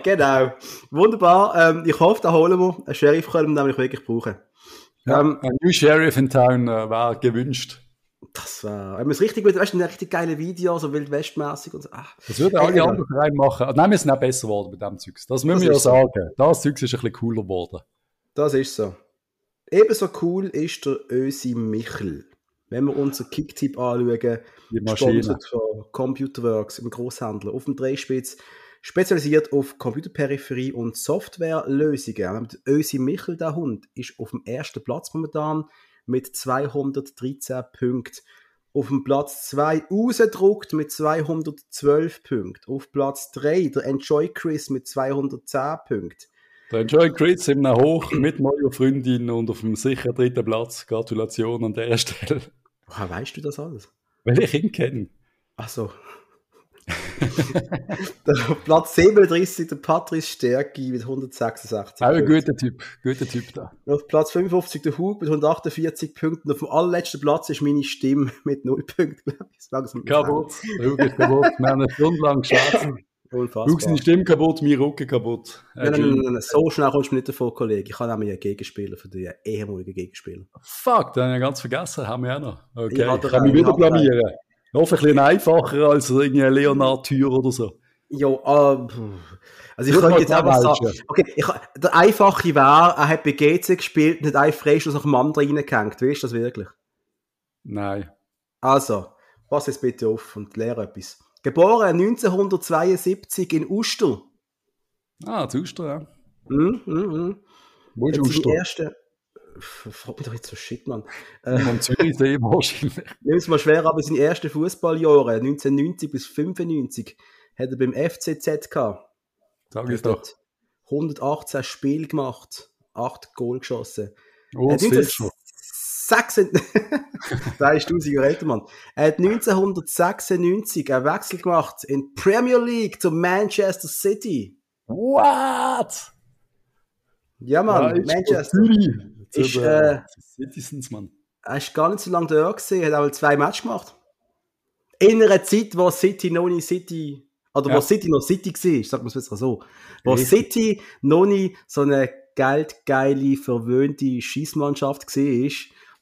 genau. Wunderbar. Ähm, ich hoffe, da holen wir. Einen Sheriff können wir nämlich wirklich brauchen. Ja, ähm, ein New Sheriff in Town äh, war gewünscht. Das war, wenn man es richtig gut, weißt du, ein richtig geile Video, so wildwestmäßig und so. Ach. Das würden alle hey, anderen Vereine machen. Nein, wir sind auch besser geworden mit dem Zeugs. Das müssen das wir ja sagen. So. Das Zeugs ist ein bisschen cooler geworden. Das ist so. Ebenso cool ist der Ösi Michel. Wenn wir unser Kicktipp anschauen, gesponsert von Computerworks im Großhändler auf dem Dreispitz, spezialisiert auf Computerperipherie und Softwarelösungen. Ösi Michel, der Hund, ist auf dem ersten Platz momentan mit 213 Punkten. Auf dem Platz 2 rausgedruckt mit 212 Punkten. Auf Platz 3 der Enjoy Chris mit 210 Punkten. Der Enjoy Chris im Hoch mit neuer Freundin und auf dem sicher dritten Platz. Gratulation an der Stelle. Woher weißt du das alles? Weil ich ihn kenne. Ach so. Auf Platz 37 der Patrice Stärki mit 166 Auch ein guter Typ, guter Typ da. Auf Platz 55 der Hug mit 148 Punkten. Auf dem allerletzten Platz ist meine Stimme mit 0 Punkten, glaube ich. Kaputt, der Hug ist kaputt. Wir haben eine Stunde lang geschätzt. Unfassbar. Hug seine Stimme kaputt, mein Rücken kaputt. Nein, nein, nein, nein, so schnell kommst du nicht davon, Kollege. Ich habe nämlich einen Gegenspieler für den ehemaligen Gegenspieler. Fuck, den habe ich ganz vergessen, haben wir auch noch. Okay, ich, ich kann mich wieder blamieren. Hoffentlich ein einfacher als irgendwie Leonard Tür oder so. Ja, äh, also ich könnte jetzt einfach sagen, okay, ich, der einfache wäre, er hat bei GC gespielt und hat einen Freistoß nach dem anderen reingehängt. Weißt du das wirklich? Nein. Also, pass jetzt bitte auf und lehre etwas. Geboren 1972 in Uster. Ah, zu Uster, ja. Mhm, mhm, mhm. Wo ist Uster? Erste, frag mich doch jetzt so shit, Mann. Äh, Am Zürichsee wahrscheinlich. Nimm es mal schwer, aber seine ersten Fußballjahre, 1990 bis 95, hat er beim FCZ gehabt. Sag ich doch. 118 Spiele gemacht, 8 Goal geschossen. Oh, das ist schon. 3000 Jahre älter, Mann. Er hat 1996 einen Wechsel gemacht in Premier League zu Manchester City. What? Ja, Mann, ja, Manchester. Ist, äh, Citizens, Mann. Er ist gar nicht so lange da gewesen, hat auch zwei Matches gemacht. In einer Zeit, wo City noch nicht City, oder ja. wo City noch City war, sagen wir es besser so. Wo Richtig. City noch nicht so eine geldgeile, verwöhnte Schießmannschaft war,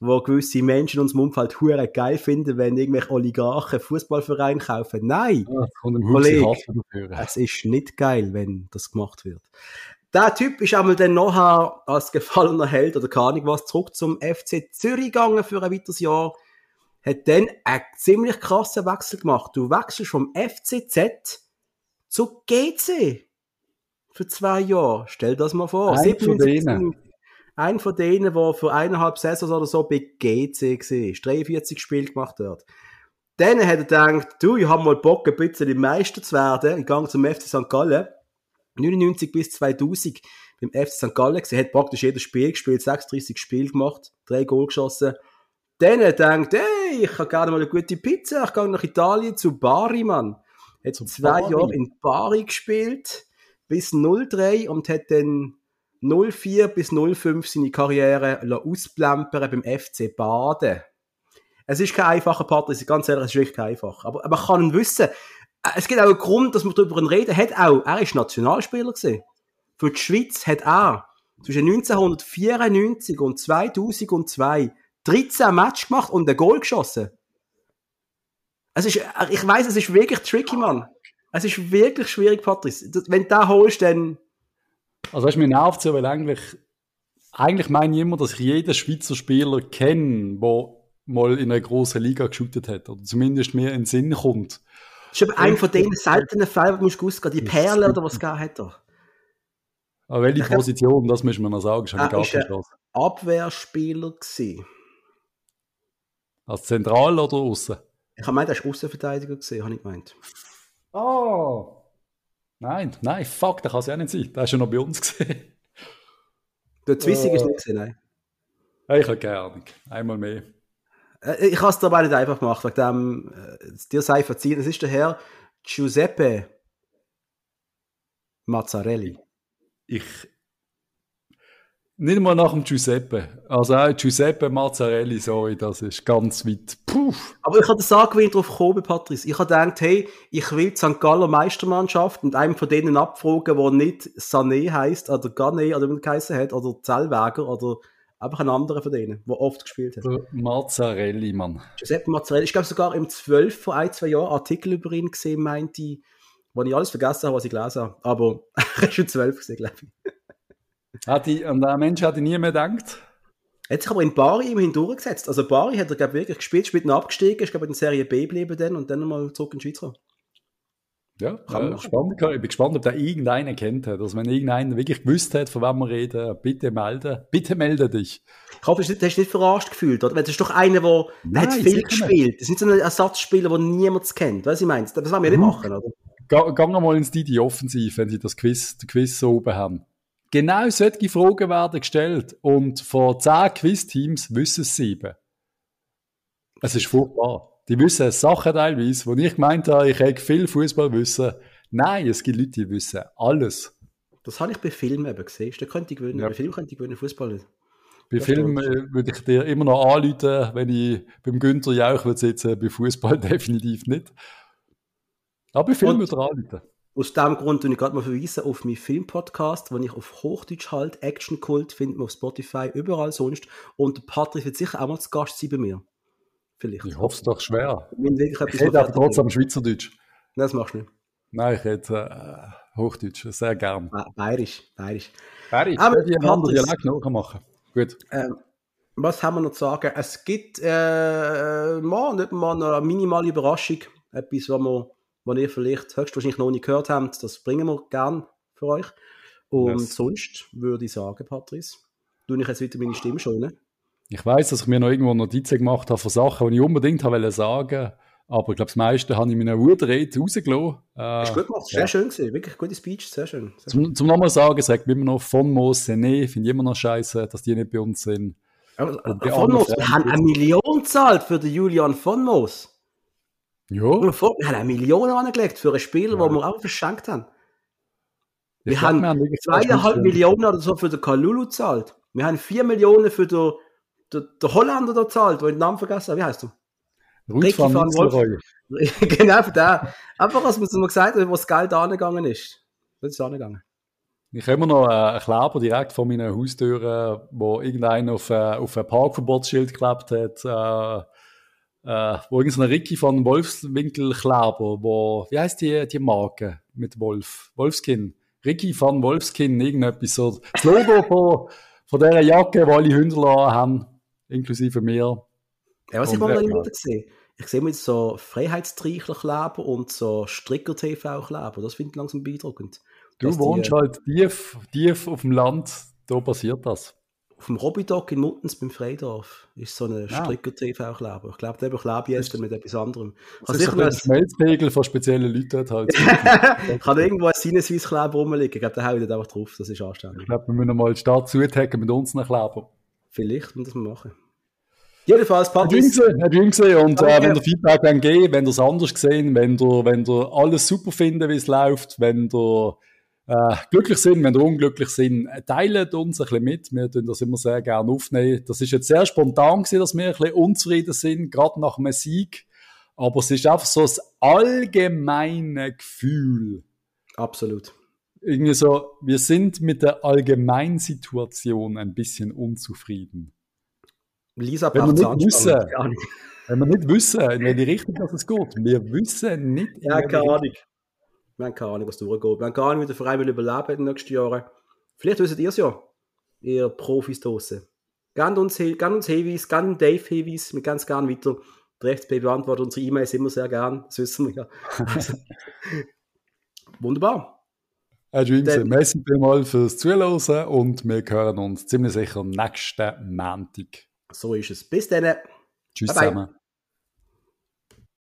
wo gewisse Menschen in unserem Umfeld hure geil finden, wenn irgendwelche Oligarchen Fußballverein kaufen. Nein, ja, Kollege, es ist nicht geil, wenn das gemacht wird. Der Typ ist einmal dann nachher als gefallener Held oder keine Ahnung was zurück zum FC Zürich gegangen für ein weiteres Jahr. Hat dann einen ziemlich krassen Wechsel gemacht. Du wechselst vom FCZ zu GC. Für zwei Jahre. Stell das mal vor. Ein von denen. Ein von denen, der für eineinhalb Saisons oder so bei GC war. 43 Spiele gemacht hat. Dann hat er gedacht, du, ich habe mal Bock, ein bisschen Meister zu werden. Ich gehe zum FC St. Gallen. 99 bis 2000 beim FC St. Gallen Er hat praktisch jedes Spiel gespielt, 36 Spiele gemacht, drei Goal geschossen. Dann er gedacht, hey, ich habe gerne mal eine gute Pizza, ich gehe nach Italien zu Bari, Mann. Hat zu zwei Bari. Jahre in Bari gespielt, bis 03 und hat dann 04 bis 05 seine Karriere ausplempern beim FC Baden. Es ist kein einfacher Partner, ganz ehrlich, es ist wirklich kein einfach. Aber, man kann wissen, äh, es gibt auch einen Grund, dass man darüber reden. Hat auch, er ist Nationalspieler gewesen. Für die Schweiz hat er zwischen 1994 und 2002 13 Matches gemacht und ein Goal geschossen. Es ist, ich weiß, es ist wirklich tricky, Mann. Es ist wirklich schwierig, Patrice. Wenn du da holst, dann. Also, weißt du, mir nervt so, weil eigentlich, eigentlich meine ich immer, dass ich jeden Schweizer Spieler kenne, der mal in einer großen Liga geshootet hat. Oder zumindest mir in den Sinn kommt. Das ist aber einer von den seltenen Fällen, wo du ausgehen Die Perle oder was es hat er. Aber welche Position, das müssen wir noch sagen, ist er ein Abwehrspieler gewesen. Als Zentral oder außen? Ich habe gemeint, er war Außenverteidiger gesehen, habe ich gemeint. Oh! Nein, nein, fuck, der kann es ja nicht sein. Der ist ja noch bei uns gesehen. Der Zwissig uh, ist nicht gesehen, nein. Ich habe gerne. Einmal mehr. Äh, ich habe es dabei nicht einfach gemacht, wegen dem, äh, dir sei verziehen. Es ist der Herr Giuseppe Mazzarelli. Ich. Nicht mal nach dem Giuseppe. Also auch Giuseppe Mazzarelli, sorry, das ist ganz weit. Puh. Aber ich habe das angewöhnt drauf gekommen, Patrice. Ich habe gedacht, hey, ich will die St. Galler Meistermannschaft und einem von denen abfragen, der nicht Sané heißt oder Gané oder wie man geheißen hat oder Zellweger oder einfach ein anderer von denen, der oft gespielt hat. Mazzarelli, Mann. Giuseppe Mazzarelli. Ich glaube sogar im 12 vor ein, zwei Jahren Artikel über ihn gesehen, meinte ich, wo ich alles vergessen habe, was ich gelesen habe. Aber er ist schon 12 gesehen, glaube ich. Hat die, und der Mensch hat nie mehr gedacht? Er hat sich aber in Bari immerhin durchgesetzt. Also Bari hat er, glaube ich, wirklich gespielt, spielt noch abgestiegen, ist, glaube ich, in Serie B geblieben dann und dann nochmal zurück in die Schweiz gekommen. Ja, äh, spannend. Ich bin gespannt, ob da irgendeiner kennt. Also wenn irgendeiner wirklich gewusst hat, von wem wir reden, bitte melde, bitte melde dich. Ich hoffe, du hast dich nicht verarscht gefühlt, oder? Das ist doch einer, der, der hat viel gespielt. Das sind so ein Ersatzspieler, den niemand kennt. Weißt du, ich meine? Das wollen wir nicht hm. machen, oder? Gehen wir mal ins Didi Offensiv, wenn Sie das Quiz, den Quiz so oben haben. Genau solche Fragen werden gestellt und von zehn Quiz-Teams wissen es sieben. Es ist furchtbar. Die wissen Sachen teilweise, wo ich gemeint habe, ich hätte viel Fußball wissen. Nein, es gibt Leute, die wissen alles. Das habe ich bei Filmen eben gesehen. Da könnte ich gewinnen. Ja. Bei Filmen könnte ich gewinnen, Fußball nicht. Bei Filmen äh, würde ich dir immer noch anrufen, wenn ich beim Günther Jauch würde sitzen, bei Fußball definitiv nicht. Aber bei Filmen würde ich anrufen. Aus diesem Grund würde ich gerade mal verweisen auf meinen Filmpodcast, den ich auf Hochdeutsch halt, Action Kult, findet man auf Spotify, überall sonst. Und Patrick wird sicher auch mal zu Gast sein bei mir. Vielleicht. Ich hoffe es doch schwer. Ich, ich rede aber trotzdem Schweizerdeutsch. Nein, das machst du nicht. Nein, ich rede äh, Hochdeutsch, sehr gern. Bayerisch, bayerisch. Bayerisch, aber die haben anderen Dialekt noch machen. Gut. Ähm, was haben wir noch zu sagen? Es gibt äh, mal, nicht mal eine minimale Überraschung. Etwas, was, wir, was ihr vielleicht höchstwahrscheinlich noch nicht gehört habt. Das bringen wir gern für euch. Und yes. sonst würde ich sagen, Patrice, tue ich jetzt wieder meine Stimme schon, ne? Ich weiß, dass ich mir noch irgendwo Notizen gemacht habe von Sachen, die ich unbedingt habe sagen aber ich glaube, das meiste habe ich in meiner Wutrede rausgelassen. Äh, du gut gemacht, sehr ja. schön gewesen. Wirklich gute Speech, sehr schön. Sehr zum, zum nochmal sagen, sagt mir immer noch von Mos Sene, finde ich immer noch scheiße, dass die nicht bei uns sind. Von Mos, wir haben eine Million zahlt für den Julian von Mos. Ja. Wir haben eine Million angelegt für ein Spiel, ja. das wir auch verschenkt haben. Wir ich haben zweieinhalb Millionen oder so für den Kalulu zahlt. Wir haben vier Millionen für den, den, den Holländer da zahlt, wo ich den Namen vergessen habe. Wie heißt du? Ricky van Wolf. genau, der. Einfach, als man so gesagt hat, wo das Geld angegangen ist. Das ist angegangen. Ich habe immer noch äh, einen Kleber direkt vor meiner Haustür, wo irgendeiner auf, äh, auf ein Parkverbotsschild geklebt hat, äh, äh, wo irgendein Ricky von Wolfswinkel Kleber, wo, wie heißt die, die Marke mit Wolf? Wolfskin. Ricky van Wolfskin, irgendetwas so. Das Logo von, von dieser Jacke, die alle Hündler haben, inklusive mir. Ja, was ich mal wieder gesehen ich sehe mir jetzt so Freiheitstreichler kleben und so Stricker-TV kleben. Das finde ich langsam beeindruckend. Du wohnst die, halt tief, tief auf dem Land, da passiert das. Auf dem Hobbydock in Muttens beim Freidorf ist so eine ja. Stricker-TV kleben. Ich glaube, der klebe jetzt mit etwas anderem. Das ist ein Schmelzpegel von speziellen Leuten halt. ich habe irgendwo ein Sinneswiss-Kleber rumliegen. Ich glaube, da haue ich einfach drauf. Das ist anständig. Ich glaube, wir müssen mal die Stadt zutacken mit unseren Kleber. Vielleicht, wenn das wir machen. Jedenfalls, Patrice. Hat ihn gesehen. Und äh, wenn ihr Feedback dann geben, wenn ihr es anders gesehen, wenn ihr, wenn ihr alles super findet, wie es läuft, wenn ihr äh, glücklich sind, wenn ihr unglücklich sind, teilt uns ein bisschen mit. Wir tun das immer sehr gerne aufnehmen. Das ist jetzt sehr spontan gewesen, dass wir ein bisschen unzufrieden sind, gerade nach einem Sieg. Aber es ist einfach so das allgemeine Gefühl. Absolut. Irgendwie so, wir sind mit der Allgemeinsituation ein bisschen unzufrieden. Lisa wenn wir nicht wissen, wenn wir nicht wissen, in welche Richtung es geht. Wir wissen nicht. Ja, keine Ahnung. Wir haben keine Ahnung, was durchgeht. Wir haben keine Ahnung, wie der Verein will überleben in den nächsten Jahren. Vielleicht wisst ihr es ja, ihr Profis draussen. Gebt uns, gebt uns Hinweis, gebt Dave Hinweis, wir ganz gerne weiter. Der FCP beantwortet unsere E-Mails immer sehr gern, das wissen wir ja. Wunderbar. Herr Jimse, merci vielmals fürs Zuhören und wir hören uns ziemlich sicher nächsten Montag. So ist es. Bis dann. Tschüss bye bye. zusammen.